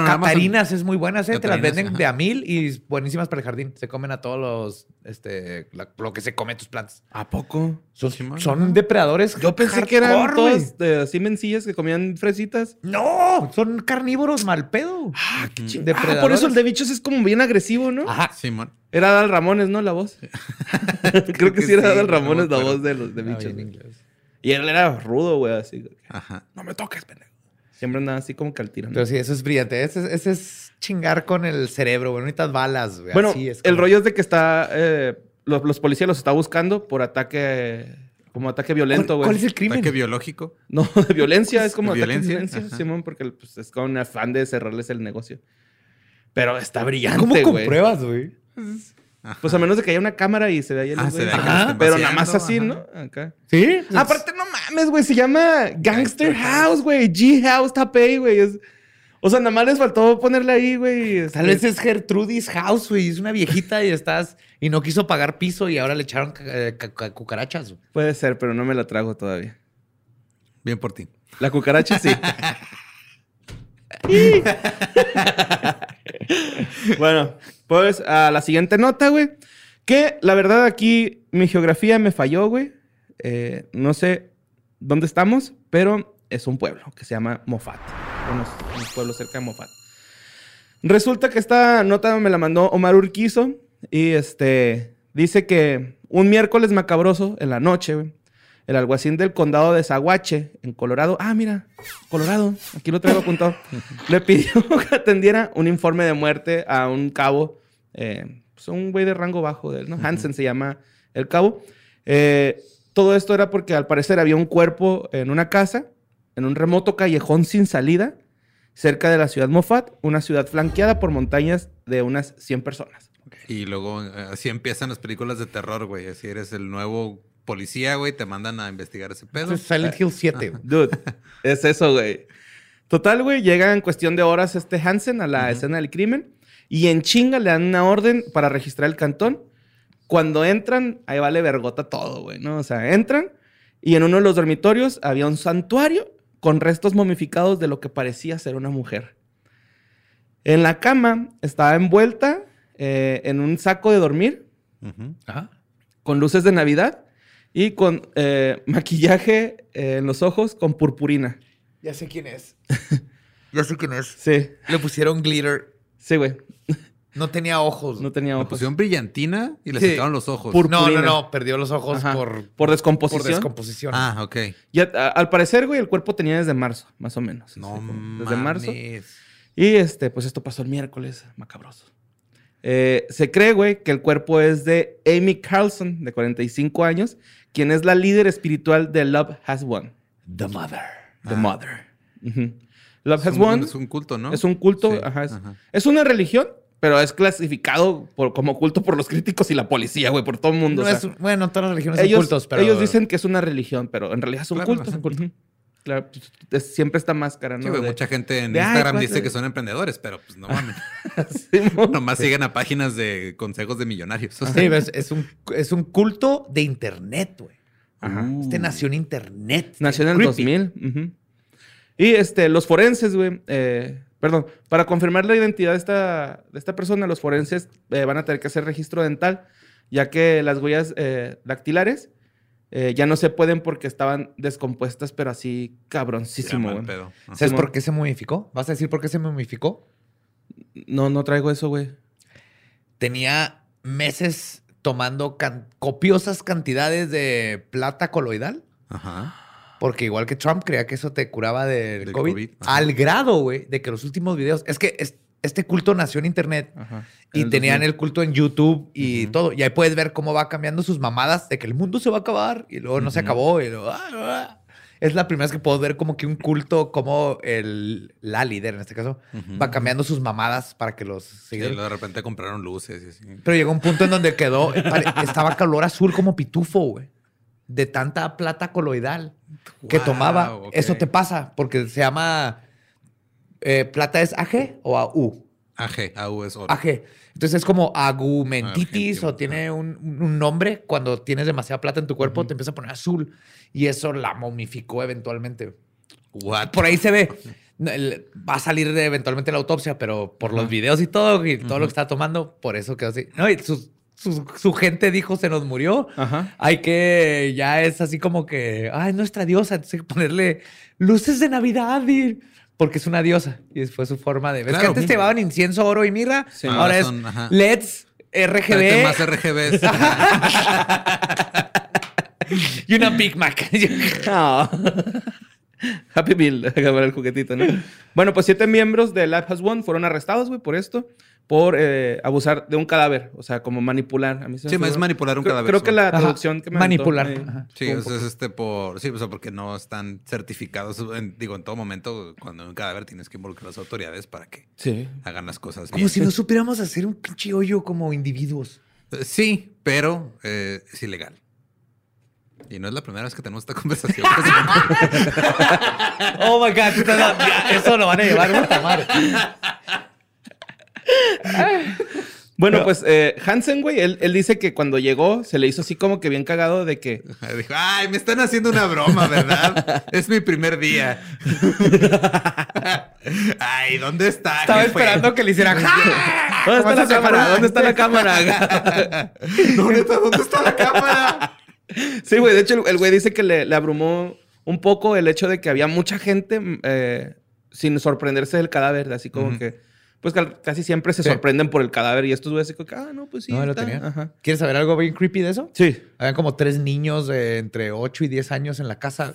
Bueno. Catarinas es muy buenas, ¿eh? Te las venden ajá. de a mil y buenísimas para el jardín. Se comen a todos los, este, la- lo que se come tus plantas. ¿A poco? Son, depredadores. Yo pensé que eran todas eh, así mencillas que comían fresitas. No, son carnívoros mal pedo. Ah, qué ching- Ah, por eso el de bichos es como bien agresivo, ¿no? Ajá. Simón. Era Adal Ramones, ¿no? La voz. (laughs) Creo que que sí era sí, Adal Ramones la voz de los de bichos. Y él era rudo, güey, así. Ajá. No me toques, pendejo. Siempre andaba así como que al tiro. ¿no? Pero sí, eso es brillante. Ese, es- ese es chingar con el cerebro, güey. No necesitas balas, güey. bueno, Así es el rollo es de que está. eh, los, los policías los está buscando por ataque. Como ataque violento, ¿Cuál, güey. cuál es el crimen? Ataque biológico. No, (laughs) de violencia, es como ataque de Violencia. Simón, porque pues, es con afán de cerrarles el negocio. Pero está brillante, ¿Cómo compruebas, güey? Pues a menos de que haya una cámara y se vea ahí el Ah, se Pero nada más así, ajá. ¿no? Acá. Sí. Aparte, no mames, güey. Se llama Gangster, House, güey. G House Tapei, güey. Es- O sea, nada más les faltó ponerle ahí, güey. este- Tal vez es Gertrudis House, güey. Es una viejita y estás... Y no quiso pagar piso y ahora le echaron eh, ca- ca- cucarachas. güey. Puede ser, pero no me la trago todavía. Bien por ti. La cucaracha sí. (laughs) bueno, pues a la siguiente nota, güey. Que la verdad aquí mi geografía me falló, güey. Eh, no sé dónde estamos, pero es un pueblo que se llama Mofat. Unos, un pueblo cerca de Mofat. Resulta que esta nota me la mandó Omar Urquizo y este dice que un miércoles macabroso en la noche, güey, el alguacil del condado de Zaguache, en Colorado. Ah, mira, Colorado, aquí lo traigo apuntado. (laughs) le pidió (laughs) que atendiera un informe de muerte a un cabo, eh, pues un güey de rango bajo de él, ¿no? Hansen se llama el cabo. Eh, todo esto era porque al parecer había un cuerpo en una casa, en un remoto callejón sin salida, cerca de la ciudad Moffat, una ciudad flanqueada por montañas de unas 100 personas. Y luego eh, así empiezan las películas de terror, güey. Así eres el nuevo policía, güey, te mandan a investigar ese pedo. Silent Hill 7. güey. Dude, es eso, güey. Total, güey, llega en cuestión de horas este Hansen a la escena del crimen y en chinga le dan una orden para registrar el cantón. Cuando entran, ahí vale vergota todo, güey, ¿no? O sea, entran y en uno de los dormitorios había un santuario con restos momificados de lo que parecía ser una mujer. En la cama estaba envuelta eh, en un saco de dormir. Ajá. con luces de Navidad y con eh, maquillaje eh, en los ojos con purpurina. Ya sé quién es. (laughs) ya sé quién es. Sí, Le pusieron glitter. sí, güey. No tenía ojos. No tenía Le ojos. pusieron brillantina y le Sí. sacaron los ojos. Pur- no, no, purpurina. no. Perdió los ojos Ajá. por, por descomposición. por descomposición. Ah, ok. Y a- a- al parecer, güey, el cuerpo tenía desde marzo, más o menos. No Así. Desde marzo. Y este, pues esto pasó el miércoles, macabroso. Eh, se cree, güey, que el cuerpo es de Amy Carlson, de 45 años, quien es la líder espiritual de Love Has Won. The Mother. The Mother. Ujú. Love Es Has un, Won es un culto, ¿no? es un culto, Sí, ajá, es, ajá. es una religión, pero es clasificado por- como culto por los críticos y la policía, güey, por todo el mundo. No o sea. es un- bueno, todas las religiones son ellos, cultos, pero... ellos dicen que es una religión, pero en realidad es un Claro, culto. es un culto. Claro, pues, es- siempre esta máscara, ¿no? Sí, güey, De- mucha gente en de, Instagram ¿cuánto dice que son emprendedores, pero pues no mames. (laughs) Simón. (laughs) Nomás siguen a páginas de consejos de millonarios. O sea, Sí, es, es un, es un culto de internet, güey. Ajá. Este nació en internet. Nació en el Creepy. 2000. ujú. Y este, los forenses, güey, eh, perdón, para confirmar la identidad de esta, de esta persona, los forenses eh, van a tener que hacer registro dental, ya que las huellas eh, dactilares eh, ya no se pueden porque estaban descompuestas, pero así ya, cabroncísimo, mal güey. pedo. Ajá. ¿Sabes por qué se momificó? ¿Vas a decir por qué se momificó? No, no traigo eso, güey. Tenía meses tomando can- copiosas cantidades de plata coloidal. Ajá. Porque igual que Trump creía que eso te curaba del, Del COVID, al grado, güey, de que los últimos videos, es que es- este culto nació en internet Ajá. y el tenían 2000. el culto en YouTube y todo. Y ahí puedes ver cómo va cambiando sus mamadas de que el mundo se va a acabar y luego no se acabó. Y luego, ah, ah. Es la primera vez que puedo ver como que un culto, como el, la líder en este caso, va cambiando sus mamadas para que los Sí, seguidores. luego de repente compraron luces y así. Pero llegó un punto en donde quedó, estaba color azul como pitufo, güey. De tanta plata coloidal que tomaba. Eso te pasa porque se llama eh, plata es AG o AU. AG, AU es oro. AG. Entonces es como agumentitis Argentino, o tiene un, un nombre. Cuando tienes demasiada plata en tu cuerpo, te empieza a poner azul. Y eso la momificó eventualmente. What? Por ahí se ve. Va a salir de eventualmente la autopsia, pero por los videos y todo, y todo lo que está tomando, por eso quedó así. No, y su, su- su gente dijo se nos murió. Ajá. Hay que, ya es así como que, ay, nuestra diosa, entonces hay que ponerle luces de Navidad, y- porque es una diosa. Y fue su forma de. ¿Ves que Claro. antes te llevaban incienso, oro y mirra? Sí. Ahora es son, ajá. LEDs, RGB más RGBs. (laughs) y una Big Mac. (laughs) (laughs) Ah. (laughs) Happy Meal, (laughs) acabar el juguetito, ¿no? Bueno, pues siete miembros de Life Has One fueron arrestados, güey, por esto, por eh, abusar de un cadáver, o sea, como manipular. A mí se me Sí, fue- es manipular un creo, cadáver, Creo que sí. la Ajá. traducción que me aventó, Manipular. eh, Ajá. Sí, o sea, es este por. Sí, o sea, porque no están certificados. en- digo, en todo momento, cuando hay un cadáver tienes que involucrar a las autoridades para que Sí. hagan las cosas Como bien. si no supiéramos hacer un pinche hoyo como individuos. Eh, Sí, pero eh, es ilegal. Y no es la primera vez que tenemos esta (laughs) conversación. Oh my God, eso lo van a llevar puta madre. Bueno, pues eh, Hansen, güey, él, él dice que cuando llegó se le hizo así como que bien cagado de que... Dijo, ay, me están haciendo una broma, ¿verdad? es mi primer día. (laughs) ay, ¿dónde está? Estaba jefe? esperando que le hicieran. ¿Dónde está ¿Cómo la cámara? ¿Dónde está la cámara? (laughs) ¿dónde está la cámara? Sí, güey, de hecho el- el güey dice que le, le abrumó un poco el hecho de que había mucha gente mm, eh, sin sorprenderse del cadáver, así como que... Pues casi siempre se Sí. sorprenden por el cadáver y estos güeyes así como que, ah, no, pues sí. No, lo está". tenía. Ajá. ¿Quieres saber algo bien creepy de eso? Sí. Habían como tres niños de entre 8 y 10 años en la casa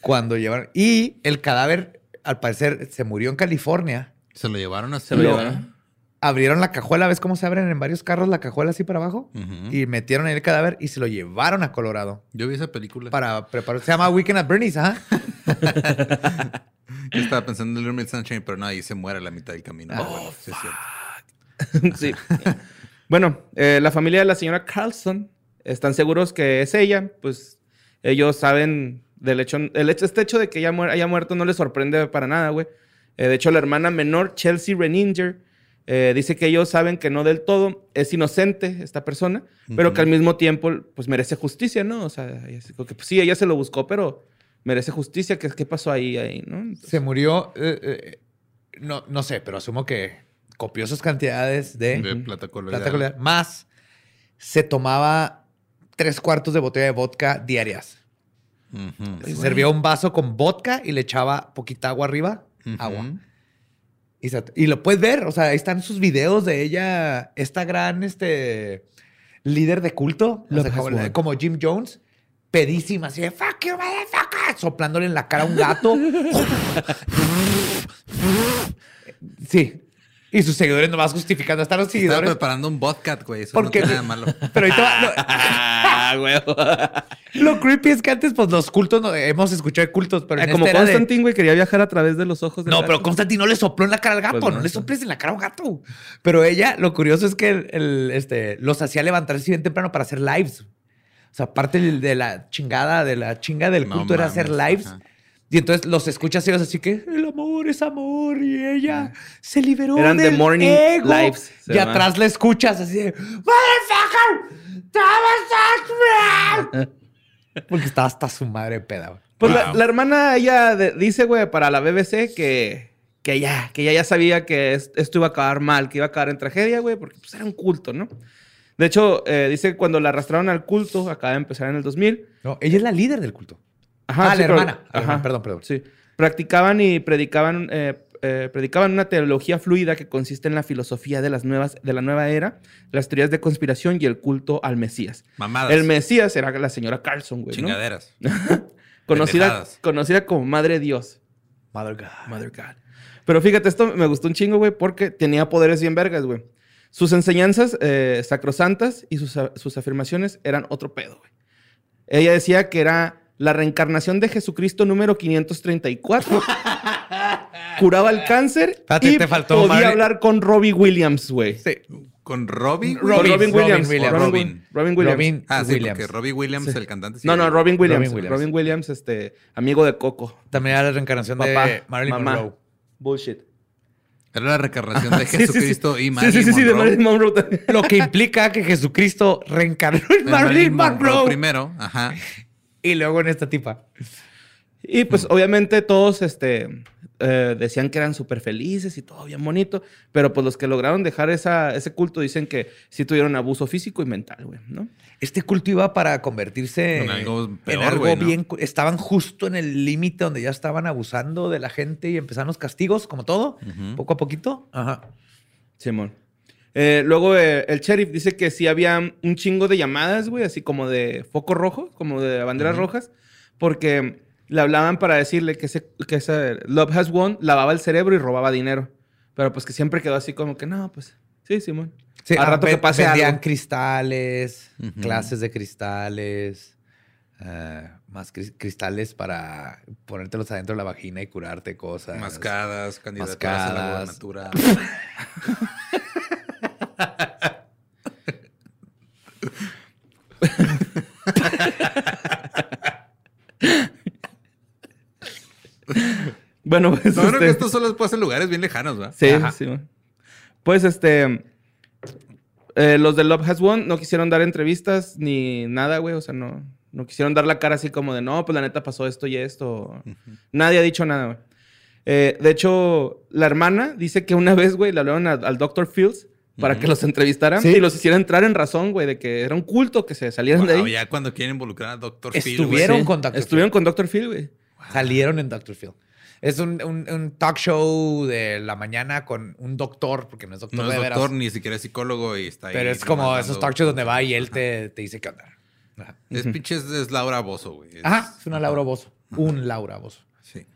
cuando llevaron. Y el cadáver, al parecer, se murió en California. Se lo llevaron a Se lo llevaron. Abrieron la cajuela, ¿ves cómo se abren en varios carros la cajuela así para abajo? Y metieron ahí el cadáver y se lo llevaron a Colorado Yo vi esa película. para preparar. Se llama Weekend at Bernie's, ajá. (laughs) Yo estaba pensando en Little Miss Sunshine, pero no, ahí se muere a la mitad del camino. Ah. Bueno, sí es cierto. sí. (laughs) bueno, eh, la familia de la señora Carlson están seguros que es ella, pues ellos saben del hecho, el hecho, este hecho de que ella muer- haya muerto no les sorprende para nada, güey. Eh, de hecho, la hermana menor, Chelsea Reninger, eh, dice que ellos saben que no del todo es inocente esta persona, pero que al mismo tiempo, pues merece justicia, ¿no? O sea, que, pues, sí, ella se lo buscó, pero merece justicia. ¿Qué, qué pasó ahí, ahí, no? Entonces, Se murió, eh, eh, no, no sé, pero asumo que copiosas cantidades de, De plata coloidal. plata coloidal, más se tomaba tres cuartos de botella de vodka diarias. Se servía un vaso con vodka y le echaba poquita agua arriba, agua. Y, se- y lo puedes ver, o sea, ahí están sus videos de ella, esta gran este, líder de culto, o sea, como, como Jim Jones, pedísima, así de fuck you, motherfucker", soplándole en la cara a un gato. (laughs) sí. Y sus seguidores nomás justificando. Están los Estaba seguidores. preparando un vodka, güey. Eso Porque- no tiene nada malo. (laughs) Pero ahorita Ah, güey. lo, (laughs) lo creepy es que antes, pues los cultos, no- hemos escuchado de cultos, pero en Ah, como este de- Constantine, güey, quería viajar a través de los ojos del No, gato. pero Constantino no le sopló en la cara al gato. Pues no, no, le soples en la cara a un gato. Pero ella, lo curioso es que el, el, este, los hacía levantarse bien temprano para hacer lives. O sea, parte de la chingada, de la chinga del No culto era hacer lives. ajá. Y entonces los escuchas ellos así que el amor es amor y ella se liberó Eran The del Morning ego. Lives, se Y llama. atrás la escuchas así de Motherfucker, Thomas Ashman". (laughs) Porque estaba hasta su madre peda. güey. Pues la, Wow. la hermana, ella de- dice, güey, para la BBC que, que ya, que ella ya sabía que es- esto iba a acabar mal, que iba a acabar en tragedia, güey, porque pues era un culto, ¿no? De hecho, eh, dice que cuando la arrastraron al culto, acaba de empezar en el 2000. No, ella es la líder del culto. Ajá, ah, sí, la hermana. Ajá. Perdón, perdón. Sí. Practicaban y predicaban, eh, eh, predicaban una teología fluida que consiste en la filosofía de, las nuevas, de la nueva era, las teorías de conspiración y el culto al Mesías. Mamadas. El Mesías era la señora Carlson, güey, ¿no? Chingaderas. (laughs) Conocida, Pendejadas. conocida como Madre Dios. Mother God. Mother God. Pero fíjate, esto me gustó un chingo, güey, porque tenía poderes bien vergas, güey. Sus enseñanzas eh, sacrosantas y sus, sus afirmaciones eran otro pedo, güey. Ella decía que era la reencarnación de Jesucristo número 534. (laughs) curaba el cáncer Espérate, y te faltó podía hablar con Robbie Williams, güey. Sí. ¿Con Robbie? Robin, Robin, Robin Williams. Williams. Robin, Robin. Robin Williams. Robin Ah, sí, Williams. porque Robbie Williams, el cantante. sí. No, no, Robin Williams. Robin Robin Williams. Williams, este, amigo de Coco. También era la reencarnación Papá, de Marilyn mamá. Monroe. Bullshit. Era la reencarnación (laughs) de Sí, sí, sí. Jesucristo y Sí, Marilyn sí, sí, sí, de Monroe. Marilyn Monroe también. Lo que implica que Jesucristo reencarnó en Marilyn Monroe. primero. Ajá. Y luego en esta tipa. Y pues obviamente todos este, eh, decían que eran súper felices y todo bien bonito, pero pues los que lograron dejar esa, ese culto dicen que sí tuvieron abuso físico y mental, güey, ¿no? Este culto iba para convertirse En algo en peor, algo güey, ¿no? bien. Estaban justo en el límite donde ya estaban abusando de la gente y empezaron los castigos, como todo, poco a poquito. Ajá. Simón. Eh, luego eh, el sheriff dice que sí había un chingo de llamadas, güey, así como de foco rojo, como de banderas rojas, porque le hablaban para decirle que ese, que ese Love Has Won lavaba el cerebro y robaba dinero. Pero pues que siempre quedó así como que no, pues sí, Simón. Sí, Al ah, rato que pase vendían algo. cristales, Ujú. clases de cristales, eh, más cris- cristales para ponértelos adentro de la vagina y curarte cosas. Mascadas, candidaturas a la Mascadas. (laughs) Bueno, pues No, este- que esto solo puede hacer en lugares bien lejanos, ¿va? Sí, Ajá. sí. Pues este. eh, los de Love Has Won no quisieron dar entrevistas ni nada, güey. O sea, no, no quisieron dar la cara así como de no, pues la neta pasó esto y esto. Nadie ha dicho nada, güey. Eh, de hecho, la hermana dice que una vez, güey, le hablaron a- al Dr. Fields para que los entrevistaran Sí. y los hiciera entrar en razón, güey, de que era un culto que se salieran de ahí. ya cuando quieren involucrar a Dr. Phil, güey. Estuvieron Sí. con Dr. Estuvieron con Dr. Phil, güey. Salieron en Dr. Phil. Es un, un- un talk show de la mañana con un doctor, porque no es doctor No es doctor, ni siquiera es psicólogo y está ahí. pero es como esos talk shows donde va y él te, te dice qué onda. Ajá. Es pinches, es Laura Bozo, güey. Es- Ajá, es una Laura Bozo. Un Laura Bozo. Sí.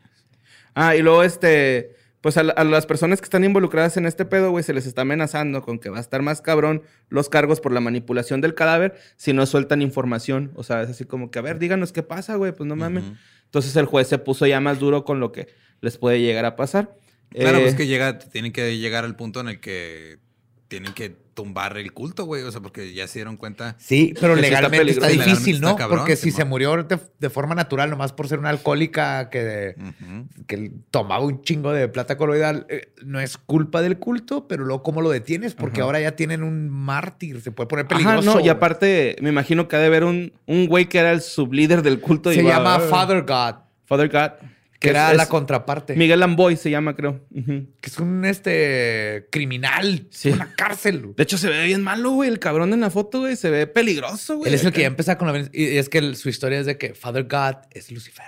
Ah, y luego este, pues a, a las personas que están involucradas en este pedo, güey, se les está amenazando con que va a estar más cabrón los cargos por la manipulación del cadáver si no sueltan información. O sea, es así como que, a ver, díganos qué pasa, güey, pues no mames. Entonces el juez se puso ya más duro con lo que les puede llegar a pasar. Claro, Eh, pues que llega, tienen que llegar al punto en el que tienen que tumbar el culto, güey. O sea, porque ya se dieron cuenta. Sí, pero está legalmente está, difícil, Legalmente ¿no? está cabrón, Porque si se murió de, de forma natural, nomás por ser una alcohólica que, que tomaba un chingo de plata coloidal, eh, no es culpa del culto, pero luego cómo lo detienes, porque ahora ya tienen un mártir, se puede poner Ajá, peligroso. no, y aparte, me imagino que ha de haber un, un güey que era el sublíder del culto. y se va- llama Father God, Father God. Que era es- la contraparte. Miguel Amboy se llama, creo. Que es un este criminal, Sí. una cárcel. De hecho, se ve bien malo, güey. El cabrón en la foto, güey. Se ve peligroso, güey. Él es el que ya empieza con la... Y es que el- su historia es de que Father God es Lucifer.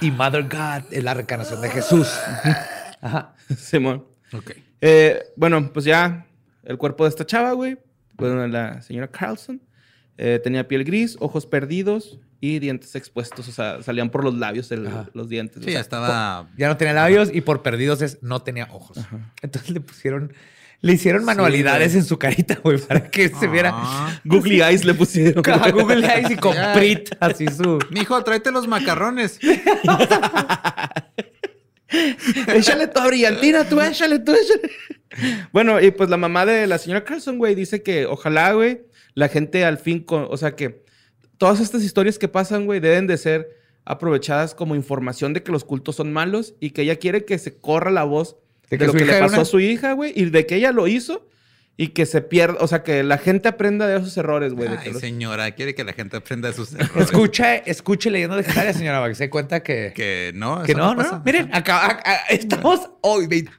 Y Mother God es la reencarnación de Jesús. (laughs) Ajá. Simón. Ok. Eh, bueno, pues ya el cuerpo de esta chava, güey. Bueno, la señora Carlson. Eh, tenía piel gris, ojos perdidos y dientes expuestos. O sea, salían por los labios el- los dientes. Sí, o ya estaba. Ya no tenía labios y por perdidos es no tenía ojos. Entonces le pusieron... Le hicieron manualidades en su carita, güey, para que se viera... Ah. Googly Eyes le pusieron. Caja Google Eyes y con Prit, así su... Mijo, tráete los macarrones. (laughs) échale toda brillantina, tú échale, tú échale. Bueno, y pues la mamá de la señora Carlson, güey, dice que ojalá, güey, la gente al fin, con, o sea, que todas estas historias que pasan, güey, deben de ser aprovechadas como información de que los cultos son malos y que ella quiere que se corra la voz De de, que lo que le pasó una- a su hija, güey, y de que ella lo hizo y que se pierda, o sea, que la gente aprenda de esos errores, güey. Ay, los- señora, quiere que la gente aprenda de sus errores. Escucha, escuche leyendo legendaria, señora, para que se dé cuenta que... Que no, Que no, no, pasa. no. Miren, acá, acá- estamos hoy, 20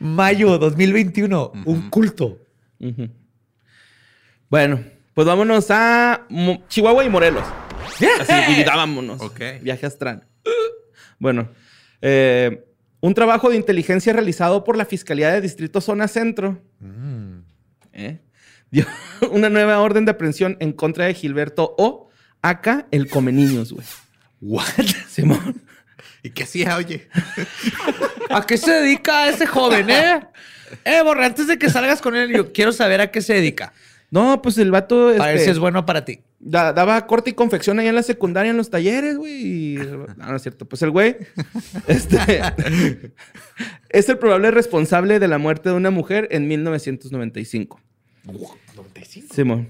mayo 2021, un culto. Ujú. Bueno, pues vámonos a Mo- Chihuahua y Morelos. Así, y vámonos. Ok. Viaje astral. Bueno, eh, un trabajo de inteligencia realizado por la Fiscalía de Distrito Zona Centro ¿eh? dio (laughs) una nueva orden de aprehensión en contra de Gilberto O. Acá, el come niños, güey. ¿What? (laughs) Simón. ¿Y qué hacía, oye? (laughs) ¿A qué se dedica ese joven, eh? Eh, borre, antes de que salgas con él, yo quiero saber a qué se dedica. No, pues el vato. A ver este, si es bueno para ti. Da- daba corte y confección ahí en la secundaria, en los talleres, güey. y- No, no es cierto. Pues el güey (laughs) este, es el probable responsable de la muerte de una mujer en 1995. Simón.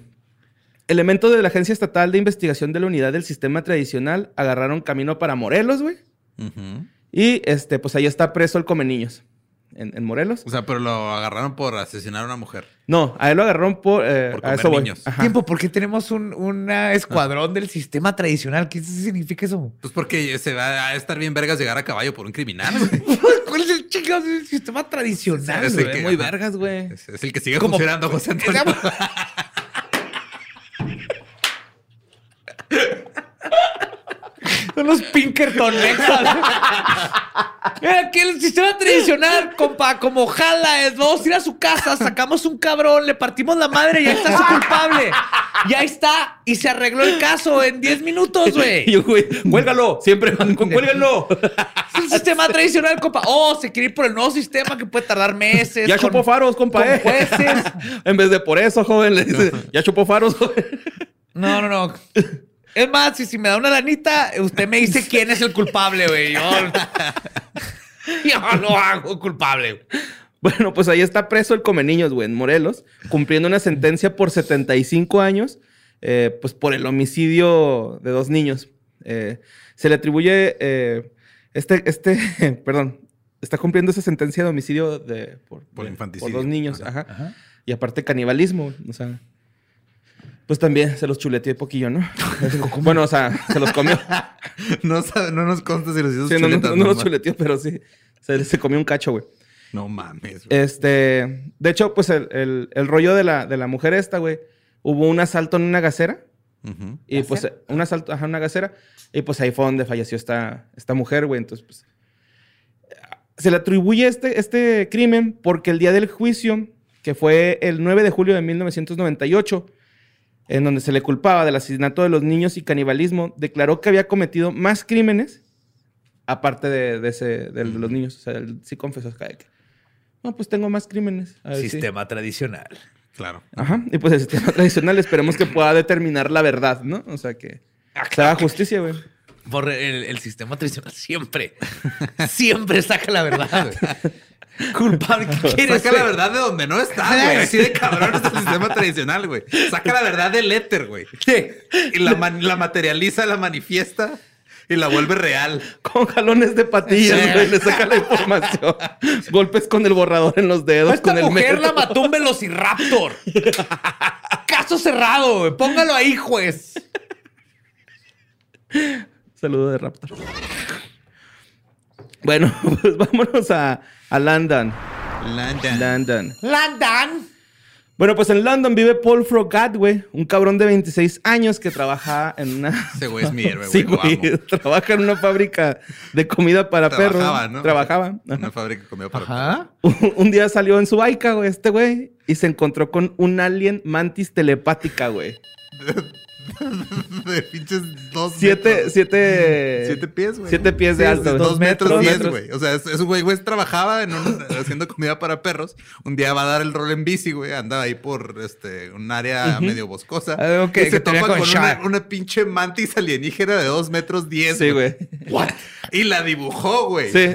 Elementos de la Agencia Estatal de Investigación de la Unidad del Sistema Tradicional agarraron camino para Morelos, güey. Y este, pues ahí está preso el come niños. En, en Morelos. O sea, pero lo agarraron por asesinar a una mujer. No, a él lo agarraron por. eh, Por a comer eso voy. niños. Ajá. Tiempo, ¿por qué tenemos un una escuadrón del sistema tradicional? ¿Qué significa eso? Pues porque se va a estar bien vergas llegar a caballo por un criminal, (laughs) güey. ¿Cuál es el chingados del sistema tradicional? Es el que- muy vergas, güey. Es, es el que sigue Como- funcionando, José Antonio. (laughs) Son los Pinkerton aquí el sistema tradicional, compa, como jala, es, vamos a ir a su casa, sacamos un cabrón, le partimos la madre y ahí está su culpable. Y ahí está. Y se arregló el caso en 10 minutos, Y güey. yo, güey, cuélgalo, siempre, (laughs) cuélgalo. Es el sistema tradicional, compa. Oh, se quiere ir por el nuevo sistema que puede tardar meses. Ya con- chupó faros, compa, con eh. jueces. (laughs) en vez de por eso, joven, le dice, ya chupó faros, joven. No, no, no. Es más, si, si me da una lanita, usted me dice quién es el culpable, güey. Yo, (laughs) yo lo hago culpable. Bueno, pues ahí está preso el come niños, güey, en Morelos, cumpliendo una sentencia por 75 años, eh, pues por el homicidio de dos niños. Eh, se le atribuye, eh, este, este, (laughs) perdón, está cumpliendo esa sentencia de homicidio de, por, Por de- infanticidio. por dos niños, Ajá. ajá. Y aparte canibalismo, o sea. Pues también se los chuleteó un poquillo, ¿no? (laughs) bueno, o sea, se los comió. (laughs) no, sabe- no nos consta si los hizo Sí, no, no, chuletas no los chuleteó, pero sí. Se, se comió un cacho, güey. No mames. güey. Este, de hecho, pues el, el- el rollo de la, de la mujer esta, güey, hubo un asalto en una gasera. Ujú. Y pues un asalto, ajá, una gasera. Y pues ahí fue donde falleció esta, esta mujer, güey. Entonces, pues. Se le atribuye este, este crimen porque el día del juicio, que fue el 9 de julio de 1998, en donde se le culpaba del asesinato de los niños y canibalismo, declaró que había cometido más crímenes aparte de, de ese, de los niños. O sea, él sí confesó que, no, pues tengo más crímenes. A ver, sí". Sistema tradicional. Claro. Ajá. Y pues el sistema tradicional esperemos que pueda determinar la verdad, ¿no? O sea, que se haga justicia, güey. Por el, el sistema tradicional siempre, siempre saca la verdad. Culpable. ¿Qué (laughs) quieres? Saca la verdad de donde no está, güey. Así de cabrón es el sistema tradicional, güey. Saca la verdad del éter, güey. Y la, la materializa, la manifiesta y la vuelve real. Con jalones de patillas, Sí. güey. Le saca la información. (laughs) Golpes con el borrador en los dedos. Esta con el mujer metro. la mató un velociraptor. (laughs) Caso cerrado, güey. Póngalo ahí, juez. Saludo de Raptor. Bueno, pues vámonos a, a London. London. London. Landan. Bueno, pues en London vive Paul Frogat, güey. Un cabrón de 26 años que trabaja en una... Ese güey es mi héroe, güey. (laughs) Sí, güey. Trabaja en una fábrica de comida para perros. Trabajaba, ¿no? Trabajaba. Una fábrica de comida para Ajá. Un, un día salió en su baica, güey, este güey, y se encontró con un alien mantis telepática, güey. (laughs) (laughs) De pinches dos Siete, metros. siete... Siete pies, güey. Siete pies de Sí, alto. Dos, metros, diez, güey. O sea, es, es un güey, güey, trabajaba en un- haciendo comida para perros. Un día va a dar el rol en bici, güey. Anda ahí por este, un área medio boscosa. Algo que- y se que topa con con una, pinche mantis alienígena de dos metros diez. Sí, güey. Y la dibujó, güey. Sí.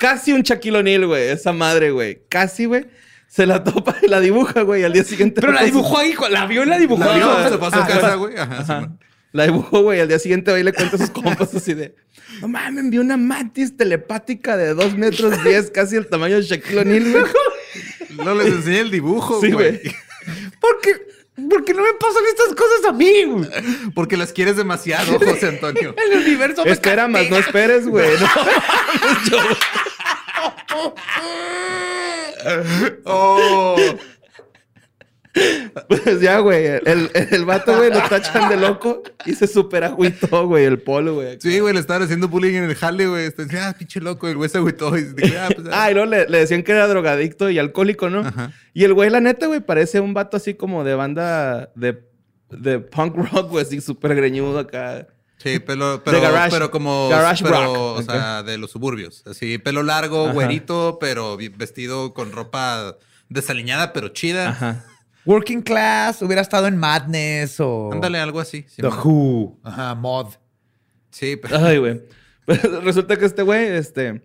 Casi un Shaquille O'Neal, güey. Esa madre, güey. Casi, güey. Se la topa y la dibuja, güey. Al día siguiente... Pero la dibujó ahí, la vio y la dibujó. La vio, Ah, se pasó a ah, casa, güey. Ajá, Ajá. Simón. La dibujó, güey. Al día siguiente va y le cuenta a sus compas así de... No mames, envió una mantis telepática de 2 metros 10, casi el tamaño de Shaquille O'Neal, güey. (laughs) No les enseñé el dibujo, Sí, güey. güey. (laughs) ¿Por qué? ¿Por qué no me pasan estas cosas a mí, güey? Porque las quieres demasiado, José Antonio. (laughs) El universo me Espera más, no esperes, güey. No. (laughs) Oh. Pues ya, güey. El, el vato, güey, lo tachan de loco y se super agüitó, güey, el polo, güey. Sí, güey, le estaban haciendo bullying en el jale, güey. Este, ah, pinche loco. El güey se agüitó y dije, ah, pues, ah. Ah, y luego le, le decían que era drogadicto y alcohólico, ¿no? Ajá. Y el güey, la neta, güey, parece un vato así como de banda de, de punk rock, güey, así súper greñudo acá. Sí, pelo, pero, garage- pero como, garage pero, o sea, de los suburbios. Así, pelo largo, Ajá. güerito, pero vestido con ropa desaliñada, pero chida. Ajá. Working class, hubiera estado en Madness o. Ándale, algo así. The. Who. Ajá, Mod. Sí, pero Ay, güey. (laughs) Pues resulta que este güey, este,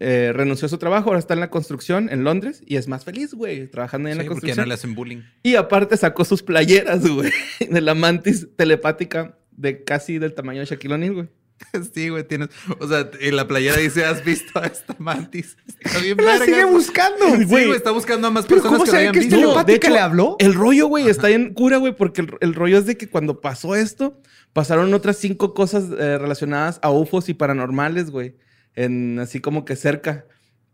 eh, renunció a su trabajo, ahora está en la construcción en Londres y es más feliz, güey, trabajando ahí en sí, la porque construcción. no le hacen bullying. Y aparte sacó sus playeras, (laughs) güey, de la mantis telepática de casi del tamaño de Shaquille O'Neal, güey. (laughs) Sí, güey, tienes. O sea, en la playera dice: ¿Has visto a esta mantis? (laughs) Está bien, La sigue güey. buscando. Sí, Güey. güey, está buscando a más Pero personas ¿cómo que sabe la hayan que es visto. telepática? de hecho, ¿Le habló? El rollo, güey, está en cura, güey, porque el, el rollo es de que cuando pasó esto, pasaron otras cinco cosas eh, relacionadas a UFOs y paranormales, güey. En así como que cerca.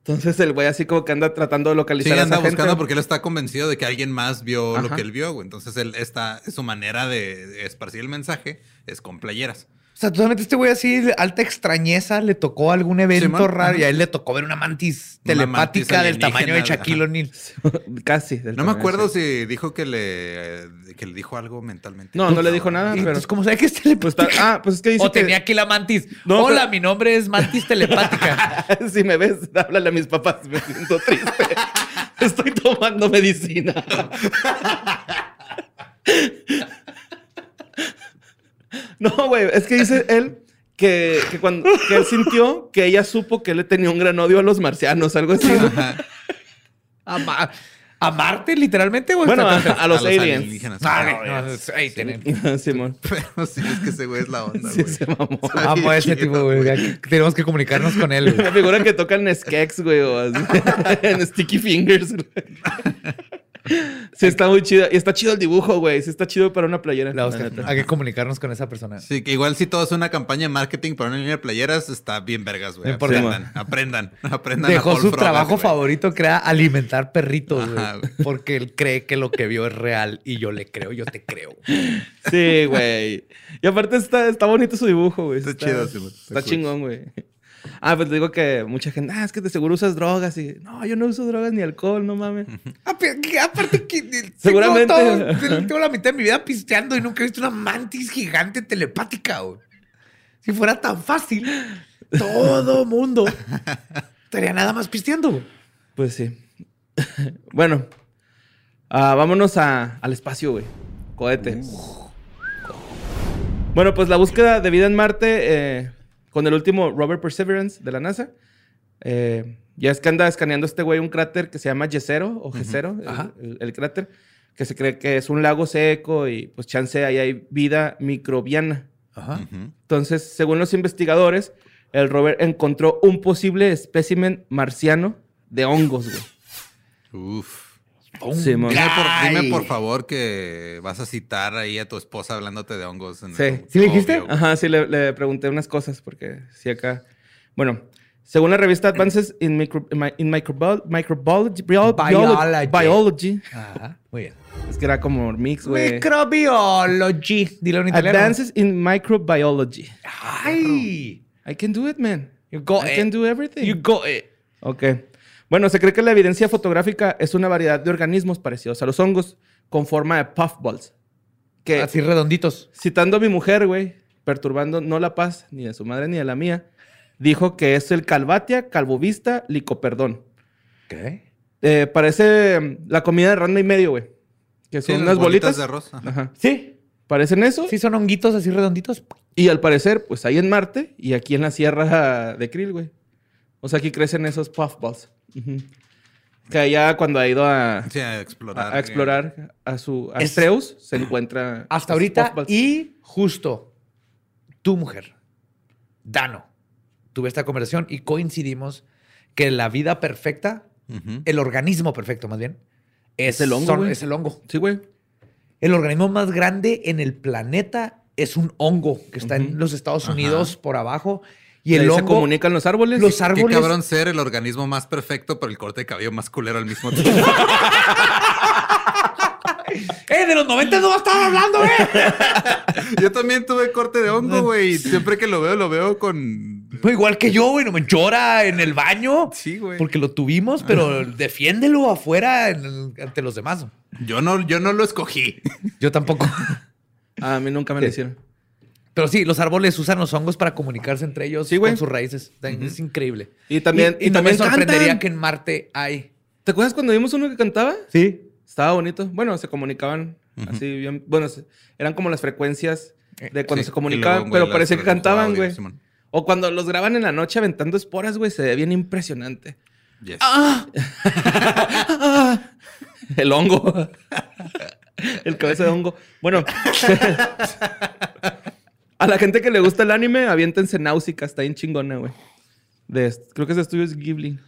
Entonces el güey así como que anda tratando de Sí, localizar a anda gente. buscando porque él está convencido de que alguien más vio lo que él vio, güey. Entonces, él está, su manera de esparcir el mensaje es con playeras. O sea, totalmente este güey así, alta extrañeza, le tocó algún evento raro ajá. y a él le tocó ver una mantis Una telepática mantis del tamaño de Shaquille. O'Neal. (laughs) Casi. del No me acuerdo sí. si dijo que le, que le dijo algo mentalmente. No, no le dijo nada, pero... Entonces, ¿cómo sabe que es Pues telepática? está- ah, pues es que dice o que... tenía aquí la mantis. No, Hola, pero- mi nombre es mantis telepática. (laughs) si me ves, háblale a mis papás. Me siento triste. (laughs) Estoy tomando medicina. (laughs) No, güey, es que dice él que, que cuando que él sintió que ella supo que él le tenía un gran odio a los marcianos, algo así. ¿no? a, Ma- a Marte, literalmente, güey. Bueno, a, a los A los aliens. alienígenas. Ah, no, es- ahí tienen. Simón. (laughs) Pero sí, es que ese güey es la onda, Sí, güey. se mamó. Amo a ese chido, tipo, güey. Tenemos que comunicarnos con él, güey. (laughs) Me figura que tocan Skex, güey, o así, en Sticky Fingers. güey. Sí, está muy chido. Y está chido el dibujo, güey. Sí, está chido para una playera. La neta. Hay que comunicarnos con esa persona. Sí, que igual si todo es una campaña de marketing para una línea de playeras, está bien vergas, güey. Aprendan, aprendan, (laughs) aprendan. a Dejó Paul su trabajo favorito, que era alimentar perritos, güey. Porque él cree que lo que vio es real y yo le creo, yo te creo. Sí, güey. Y aparte está, está bonito su dibujo, güey. Está chido, sí, güey. Está Está cool. chingón, güey. Ah, pues digo que mucha gente, ah, es que de seguro usas drogas. Y no, yo no uso drogas ni alcohol, no mames. (laughs) Que Aparte que tengo (laughs) Seguramente. todo- tengo la mitad de mi vida pisteando y nunca he visto una mantis gigante telepática, güey. Si fuera tan fácil, todo (laughs) mundo estaría nada más pisteando. güey. Pues sí. bueno, ah, vámonos a- al espacio, güey. Cohete. Bueno, pues la búsqueda de vida en Marte eh, con el último rover Perseverance de la NASA Eh, ya es que anda escaneando este güey un cráter que se llama Yesero o Gesero, el- Ajá. el, el cráter, que se cree que es un lago seco y pues chance ahí hay vida microbiana. Ajá. Entonces, según los investigadores, el rover encontró un posible espécimen marciano de hongos, güey. Uf. Simón. Dime por, dime por favor que vas a citar ahí a tu esposa hablándote de hongos. En Sí. el- ¿Sí le dijiste? Ajá, sí, le, le pregunté unas cosas porque sí acá. Bueno, según la revista Advances in, Micro, in, Mi- in Microbiol- Microbiology, Biol- Biology. Biology, Ajá. Muy bien. es que era como mix, güey. Microbiology. Dilo en italiano. Advances in Microbiology. Ay. I can do it, man. You got I it. can do everything. You got it. Ok. Bueno, se cree que la evidencia fotográfica es una variedad de organismos parecidos a los hongos con forma de puffballs. Que, Así redonditos. citando a mi mujer, güey, perturbando no la paz ni de su madre ni de la mía, dijo que es el calvatia, calvovista, licoperdón. ¿Qué? Eh, parece mm, la comida de randa y medio, güey. Que son unas bolitas. de arroz. Ajá. Ajá. Sí. Parecen eso. Sí, son honguitos así redonditos. Y al parecer, pues ahí en Marte y aquí en la sierra de Krill, güey. O sea, aquí crecen esos puffballs. Que allá cuando ha ido a, Sí, a explorar. a, a explorar a su Es- Astreus, se encuentra (clears throat) Hasta ahorita. Y justo tu mujer, Dano, tuve esta conversación y coincidimos que la vida perfecta, el organismo perfecto más bien, es, el hongo, son- es el hongo. Sí, güey. El organismo más grande en el planeta es un hongo que está en los Estados Ajá. Unidos por abajo. Y el ahí se hongo, comunican los árboles. los Qué árboles. cabrón ser el organismo más perfecto, pero el corte de cabello más culero al mismo tiempo. (laughs) ¡Eh, de los 90 no va a estar hablando, eh! (laughs) Yo también tuve corte de hongo, güey. (laughs) y Siempre que lo veo, lo veo con. Fue igual que yo, güey. No me llora en el baño. Sí, güey. Porque lo tuvimos, pero defiéndelo afuera en el- ante los demás. Yo no, yo no lo escogí. Yo tampoco. Ah, a mí nunca me lo hicieron. Pero sí, los árboles usan los hongos para comunicarse entre ellos Sí, con sus raíces. Es increíble. Y también- y, también me sorprendería cantan. que en Marte hay. ¿Te acuerdas cuando vimos uno que cantaba? Sí. Estaba bonito. Bueno, se comunicaban así bien. Bueno, eran como las frecuencias de cuando Sí, se comunicaban, luego, güey, pero parecía que cantaban, güey. Simón. O cuando los graban en la noche aventando esporas, güey, se ve bien impresionante. Yes. (laughs) El hongo. (laughs) el cabeza de hongo. Bueno. (laughs) a la gente que le gusta el anime, aviéntense Náusica. Está bien chingona, güey. De, creo que es de Estudios Ghibli.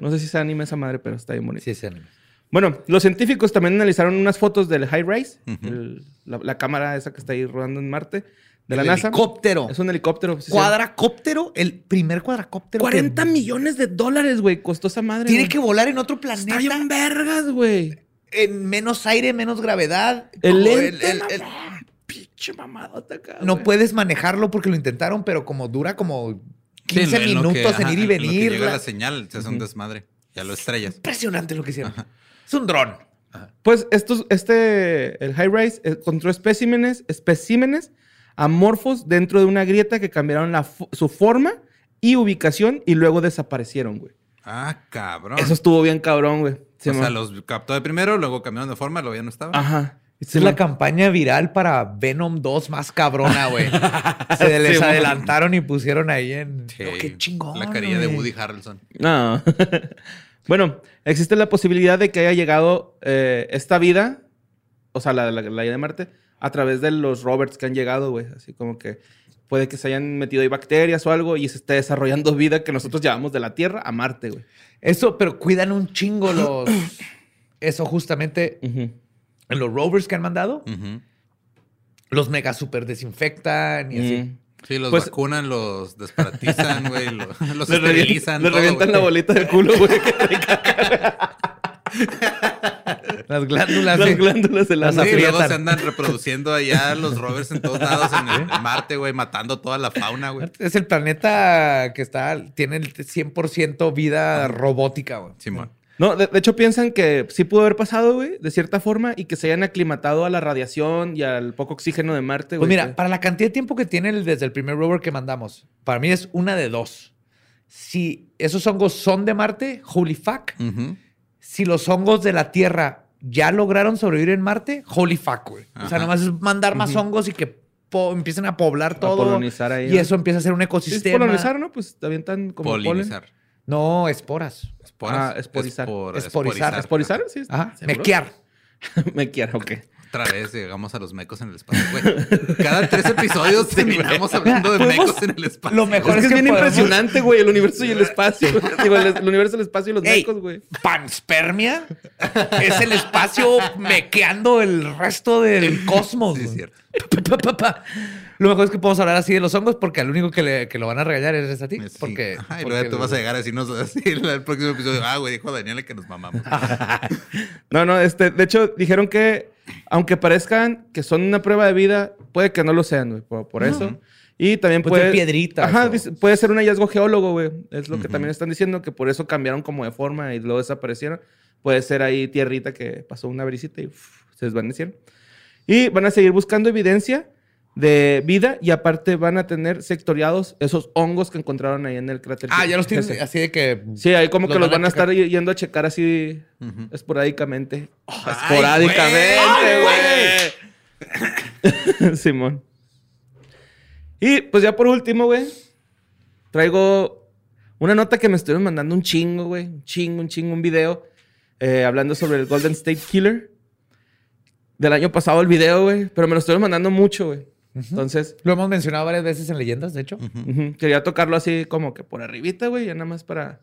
No sé si es anime esa madre, pero está bien bonito. Sí, ese anime. Bueno, los científicos también analizaron unas fotos del High Rise, la, la cámara esa que está ahí rodando en Marte, de la El NASA. helicóptero. Es un helicóptero. sí. Cuadracóptero, el primer cuadracóptero. 40 que millones de dólares, güey, costó esa madre. Tiene güey. que volar en otro planeta. Está bien vergas, güey. En menos aire, menos gravedad. El Como lente, el- el- mamá. Pinche mamadota acá, no puedes manejarlo porque lo intentaron, pero como dura como 15 Sí, minutos que- en ajá, ir y en lo que venir. llega la- la señal, se hace un desmadre. Ya lo estrellas. Impresionante lo que hicieron. Es un dron. Pues estos, este, el High Rise eh, encontró especímenes, especímenes amorfos dentro de una grieta que cambiaron la su forma y ubicación y luego desaparecieron, güey. Ah, cabrón. Eso estuvo bien cabrón, güey. o sea, los captó de primero, luego cambiaron de forma, luego ya no estaban. Ajá. Esta es la (laughs) campaña viral para Venom 2 más cabrona, güey. (laughs) Se les Sí, man. adelantaron y pusieron ahí en. Sí, Oh, qué chingón. La carilla de. Woody Harrelson. No. (laughs) bueno, existe la posibilidad de que haya llegado eh, esta vida, o sea, la, la, la vida de Marte, a través de los Roberts que han llegado, güey. Así como que puede que se hayan metido ahí bacterias o algo y se esté desarrollando vida que nosotros llevamos de la Tierra a Marte, güey. Eso, pero cuidan un chingo los. (clears throat) Eso justamente en los rovers que han mandado. Los mega super desinfectan y así. Sí, los Pues- vacunan, los desparatizan, güey, lo- (laughs) los Le, revientan, esterilizan. le revientan la bolita del culo, güey. (laughs) Las glándulas. Las sí. glándulas de la Las Sí, aprietan. luego se andan reproduciendo allá los rovers en todos lados en el (laughs) en Marte, güey, matando toda la fauna, güey. Es el planeta que está, tiene el 100% vida robótica, güey. Simón. No, de, de hecho piensan que sí pudo haber pasado, güey, de cierta forma, y que se hayan aclimatado a la radiación y al poco oxígeno de Marte, Pues mira, que- para la cantidad de tiempo que tiene el- desde el primer rover que mandamos, para mí es una de dos. Si esos hongos son de Marte, holy fuck. Si los hongos de la Tierra ya lograron sobrevivir en Marte, holy fuck, güey. O sea, Ajá. nomás es mandar más hongos y que empiecen a poblar todo. colonizar ahí, Y ¿no? eso empieza a ser un Sí, es ecosistema. colonizar, ¿no? Pues también tan como polen. Polinizar. No, esporas. Esporas. Ah, esporizar. Espor- Esporizar. ¿Esporizar? Sí. Ajá. ¿seguro? Mequear. (laughs) Me quiero, ok. Otra vez llegamos a los mecos en el espacio, güey. Cada tres (laughs) episodios terminamos hablando de Podemos- mecos en el espacio. Lo mejor Es que es bien podemos- impresionante, güey, el universo y el espacio. (laughs) Digo, el, el universo, el espacio y los Ey. mecos, güey. Panspermia es el espacio mequeando el resto del cosmos. Sí, es cierto. Pa, pa, pa, pa. Lo mejor es que podemos hablar así de los hongos porque al único que, le- que lo van a regañar es a ti. Sí. Porque, Ajá, y porque luego tú vas a llegar a decirnos así en (laughs) el próximo episodio. Ah, güey, dijo Daniela que nos mamamos. (laughs) No, no, este, de hecho, dijeron que aunque parezcan que son una prueba de vida, puede que no lo sean, güey, por, por eso. Y también Puede puede. ser piedritas Ajá, o- puede ser un hallazgo geólogo, güey. Es lo que también están diciendo, que por eso cambiaron como de forma y luego desaparecieron. Puede ser ahí tierrita que pasó una brisita y uf, se desvanecieron. Y van a seguir buscando evidencia de vida y aparte van a tener sectoriados esos hongos que encontraron ahí en el cráter. Ah, ya los tienen Ese. así de que. Sí, ahí como Los que los van a checar. estar yendo a checar así esporádicamente. Esporádicamente, güey. (laughs) Simón. Y pues ya por último, güey, traigo una nota que me estuvieron mandando un chingo, güey. Un chingo, un chingo, un video eh, hablando sobre el Golden State Killer. Del año pasado el video, güey. Pero me lo estuvieron mandando mucho, güey. Entonces, Lo hemos mencionado varias veces en leyendas, de hecho. Quería tocarlo así como que por arribita, güey, ya nada más para...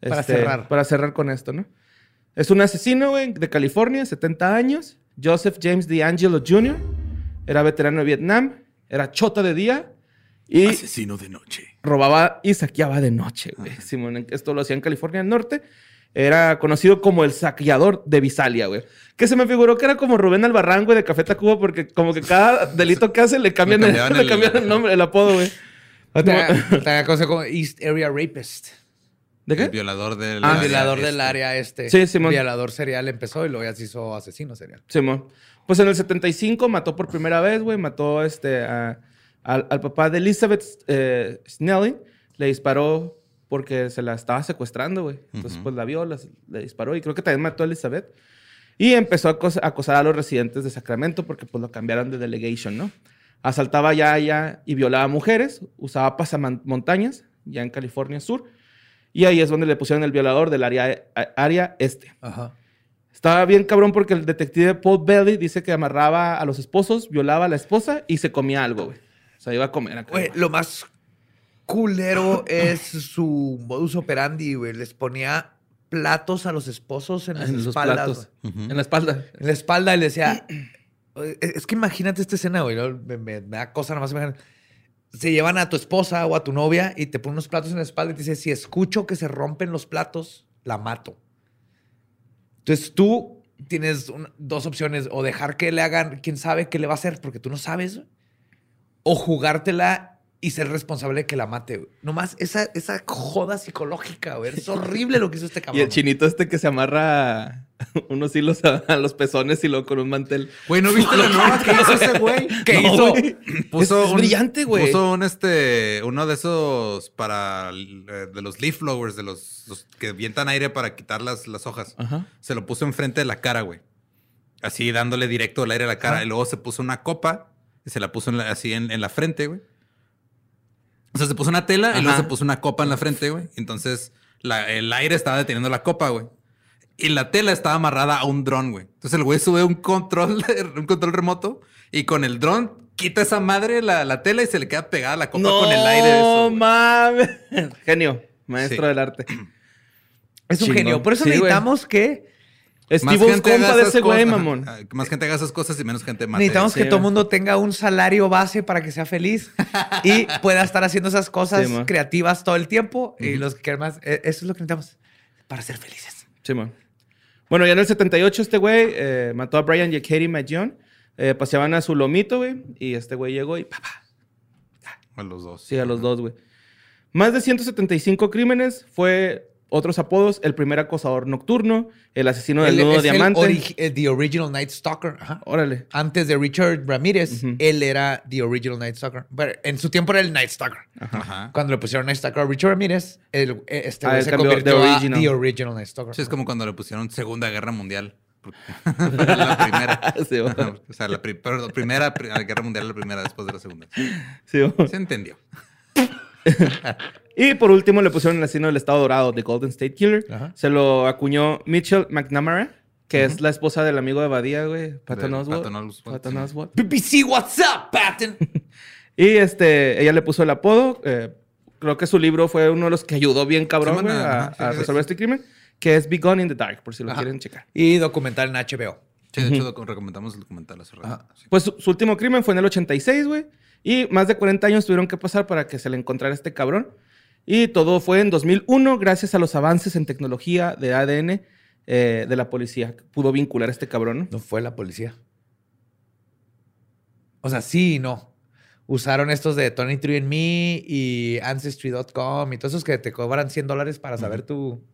Para este, cerrar. Para cerrar con esto, ¿no? Es un asesino, güey, de California, 70 años. Joseph James DeAngelo Jr. Era veterano de Vietnam. Era chota de día. Y Asesino de noche. robaba y saqueaba de noche, güey. Simón, esto lo hacía en California del Norte. Era conocido como el saqueador de Visalia, güey. Que se me figuró que era como Rubén Albarrán, güey, de Café Tacuba, porque como que cada (laughs) delito que hace le cambian, Le el, cambiaban (laughs) le el- cambian el (laughs) nombre, el apodo, güey. Te cosa como East Area Rapist. ¿De El qué? violador del. Ah, área violador este. del área este. Sí, Simón. Violador serial empezó y luego ya se hizo asesino serial. Simón. Pues en el 75 mató por primera vez, güey. Mató este, a- al, al papá de Elizabeth eh, Snelling. Le disparó porque se la estaba secuestrando, güey. Entonces, pues la vio, la- le disparó y creo que también mató a Elizabeth. Y empezó a acos- a acosar a los residentes de Sacramento porque pues lo cambiaron de delegation, ¿no? Asaltaba ya, ya y violaba mujeres. Usaba pasamontañas, ya en California Sur. Y ahí es donde le pusieron el violador del área, a- área este. Ajá. Estaba bien cabrón porque el detective Paul Belly dice que amarraba a los esposos, violaba a la esposa y se comía algo, güey. O sea, iba a comer. Güey, lo más culero es su modus operandi, güey. Les ponía platos a los esposos en las en los espaldas. En la espalda. En la espalda y le decía. (clears throat) Es que imagínate esta escena, güey. ¿no? Me, me- me da cosa nomás imaginar. Se llevan a tu esposa o a tu novia y te ponen unos platos en la espalda y te dice: Si escucho que se rompen los platos, la mato. Entonces tú tienes un- dos opciones: o dejar que le hagan, quién sabe qué le va a hacer, porque tú no sabes, o jugártela y ser responsable de que la mate. güey. Nomás esa, esa joda psicológica, güey. Es horrible lo que hizo este cabrón. (laughs) Y el chinito este que se amarra (laughs) unos hilos a, a los pezones y luego con un mantel. Güey, ¿no viste (laughs) la nueva que hizo ese güey? ¿Qué No, hizo? güey. Puso Es- es brillante, güey. Puso un este, uno de esos para eh, de los leaf blowers, de los, los que vientan aire para quitar las, las hojas. Ajá. Se lo puso enfrente de la cara, güey. Así dándole directo el aire a la cara. Ajá. Y luego se puso una copa y se la puso en la- así en, en la frente, güey. O sea, se puso una tela y luego se puso una copa en la frente, güey. Entonces la- el aire estaba deteniendo la copa, güey. Y la tela estaba amarrada a un dron, güey. Entonces el güey sube un control, un control remoto y con el dron quita esa madre la, la tela y se le queda pegada la copa con el aire. No mames. Genio, maestro Sí. del arte. Es un Chingón. genio. Por eso Sí, güey. necesitamos que Steve O's compa haga de ese güey, mamón. Más gente haga esas cosas y menos gente mate. necesitamos sí, que todo el mundo tenga un salario base para que sea feliz y (laughs) pueda estar haciendo esas cosas Sí, creativas todo el tiempo. Y los que quieran más, eh, eso es lo que necesitamos para ser felices. Sí, man. Bueno, ya en el 78 este güey eh, mató a Brian y a Katie Majon. Eh, paseaban a su lomito, güey. Y este güey llegó y papá. A los dos. Sí, a los dos, güey. Más de 175 crímenes. Fue otros apodos. El primer acosador nocturno. El asesino del Él nudo es el diamante. ori- eh, the Original Night Stalker. Ajá. Órale. Antes de Richard Ramírez, él era The Original Night Stalker. Pero en su tiempo era el Night Stalker. Ajá. Cuando le pusieron Night Stalker a Richard Ramírez, el- eh, este Ah, se convirtió The a Original. The Original Night Stalker. Sí, es como cuando le pusieron Segunda Guerra Mundial. (laughs) La primera. Sí, bueno. o sea, la pri- perdón, primera pri- Guerra Mundial, la primera después de la segunda. Sí, güey. Se entendió. (laughs) Y por último le pusieron el asesino del Estado Dorado, The Golden State Killer. Ajá. Se lo acuñó Mitchell McNamara, que es la esposa del amigo de Badía, güey. Patton Oswalt. Patton Oswalt, Patton sí. Oswalt. BBC, what's up, Patton? (laughs) Y este, ella le puso el apodo. eh, creo que su libro fue uno de los que ayudó bien cabrón güey, a, ajá, sí, a sí, resolver este crimen, que es Be Gone in the Dark, por si lo Ajá. quieren checar. y documental en HBO. Sí, de hecho, recomendamos el documental hace rato. Sí. Pues su, su último crimen fue en el 86, güey. Y más de 40 años tuvieron que pasar para que se le encontrara este cabrón. Y todo fue en 2001 gracias a los avances en tecnología de ADN eh, de la policía. Pudo vincular a este cabrón, ¿no? Fue la policía. O sea, sí y no. Usaron estos de 23andMe y Ancestry.com y todos esos que te cobran 100 dólares para saber tú.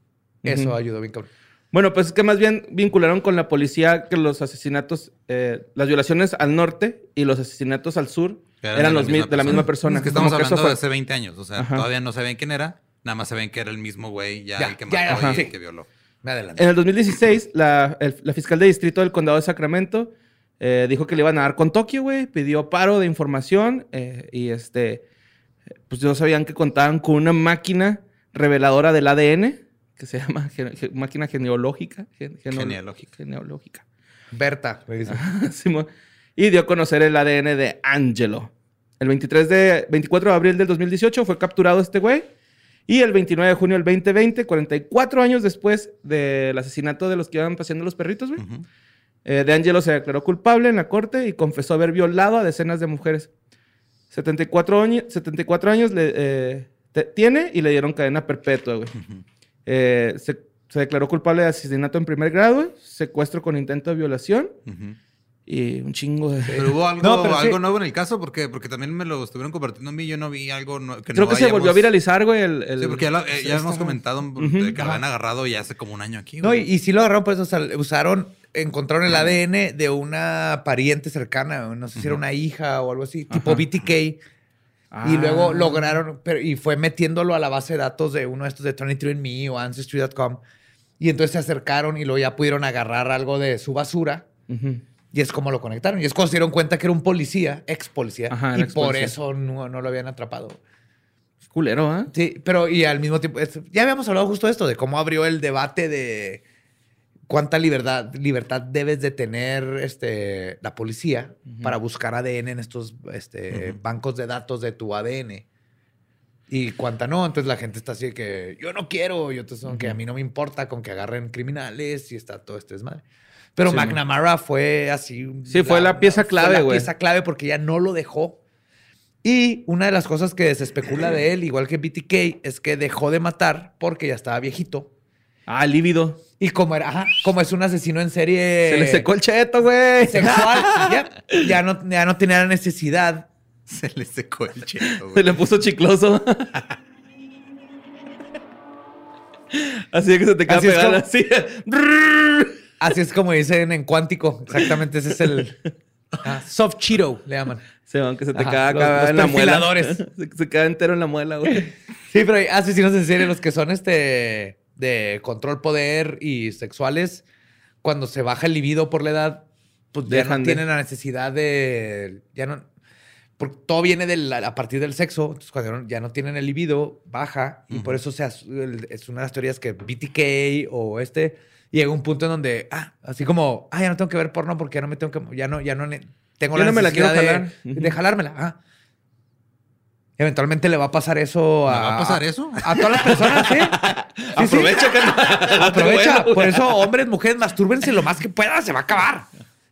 Eso ayudó bien cabrón. Bueno, pues es que más bien vincularon con la policía que los asesinatos, eh, las violaciones al norte y los asesinatos al sur Eran eran, de la los de la misma persona. Es que estamos hablando fue- de hace 20 años. O sea, Ajá. todavía no sabían quién era. Nada más sabían que era el mismo güey ya, Ya, el que ya, mató ajá. y el que violó. Me adelanto. En el 2016, la, el- la fiscal de distrito del condado de Sacramento eh, dijo que le iban a dar con Tokio, güey. Pidió paro de información eh, y este, pues no sabían que contaban con una máquina reveladora del ADN que se llama ge- ge- máquina genealógica. gen- Genealógica. Genealógica. Berta, (laughs) y dio a conocer el ADN de Angelo. El 23 de, 24 de abril del 2018 fue capturado este güey. Y el 29 de junio del 2020, 44 años después del asesinato de los que iban paseando los perritos, güey, Ujú. eh, de Angelo se declaró culpable en la corte y confesó haber violado a decenas de mujeres. 74, año- 74 años le, eh, te- tiene y le dieron cadena perpetua, güey. Eh, se, se declaró culpable de asesinato en primer grado, secuestro con intento de violación Ujú. Y un chingo de... Pero hubo algo, (laughs) No, pero sí. nuevo en el caso, ¿por qué? Porque también me lo estuvieron compartiendo a mí. Yo no vi algo no- que Creo no que se volvió a viralizar, güey. El, el- Sí, porque ya, lo- eh, ya hemos comentado que lo habían agarrado ya hace como un año aquí. No, güey. y, y sí lo agarraron, por eso o sea, usaron, encontraron el ADN de una pariente cercana, no sé si era una hija o algo así, tipo BTK. Ah. Y luego lograron, pero, y fue metiéndolo a la base de datos de uno de estos de 23andMe o Ancestry.com. Y entonces se acercaron y luego ya pudieron agarrar algo de su basura. Ujú. Y es como lo conectaron. Y es cuando se dieron cuenta que era un policía, ex policía. Ajá, y ex por eso no, no lo habían atrapado. Culero, ¿ah? Sí, pero y al mismo tiempo, es- ya habíamos hablado justo de esto, de cómo abrió el debate de cuánta libertad, libertad debes de tener este, la policía para buscar ADN en estos este, bancos de datos de tu ADN. Y cuánta no, entonces la gente está así de que yo no quiero, y otros son que a mí no me importa con que agarren criminales y está todo este desmadre. Pero Sí, McNamara fue así. Sí, fue la pieza fue clave, la güey. pieza clave porque ya no lo dejó. Y una de las cosas que se especula de él, igual que BTK, es que dejó de matar porque ya estaba viejito. Ah, lívido. Y como era, ajá, como es un asesino en serie Se le secó el cheto, güey. sexual, (laughs) ya, ya no, ya no tenía la necesidad. Se le secó el cheto, Se le puso chicloso. (laughs) Así de que se te queda Así es (laughs) así. Es como dicen en cuántico. Exactamente, ese es el (laughs) ah, soft Cheeto, le llaman. Se van que se te Ajá, los- acá los en la muela. (laughs) Se, se queda entero en la muela, güey. Sí, pero hay asesinos en serie, los que son este de control, poder y sexuales, cuando se baja el libido por la edad, pues ya no de- tienen la necesidad de. Ya no. Porque todo viene a partir del sexo. Entonces, cuando ya no- tienen el libido, baja. Y por eso se es una de las teorías que BTK o este llega un punto en donde, ah, así como, ah, ya no tengo que ver porno porque ya no me tengo que. Ya no, ya no tengo Ya la no me la quiero de, jalar. De jalármela. Ah. Eventualmente le va a pasar eso ¿Me a. va a pasar eso? A todas las personas, ¿sí? (laughs) Sí, sí. Aprovecha. Aprovecha. Bueno, Por eso, hombres, mujeres, mastúrbense lo más que puedan. Se va a acabar.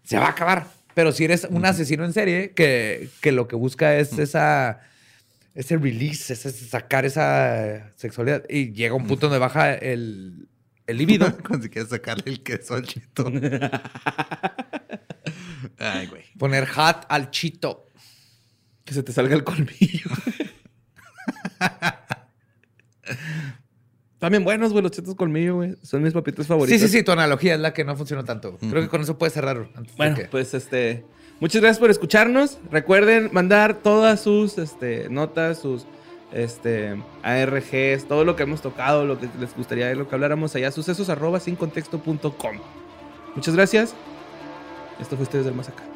Se va a acabar. Pero si eres un asesino en serie que, que lo que busca es esa, ese release, ese sacar esa sexualidad y llega un punto donde baja el, el libido. (laughs) Cuando si quieres sacarle el queso al cheto. (laughs) Ay, güey. poner hat al chito. Que se te salga el colmillo. (laughs) También buenos, güey, los chetos colmillo, güey. Son mis papitas Sí, favoritos. sí, sí. Tu analogía es la que no funcionó tanto. Creo que con eso puedes cerrar. antes Bueno, que- pues este. Muchas gracias por escucharnos. Recuerden mandar todas sus este, notas, sus este, ARGs, todo lo que hemos tocado, lo que les gustaría lo que habláramos allá, sucesos arroba sin contexto punto com. Muchas gracias. Esto fue Ustedes del Más Acá.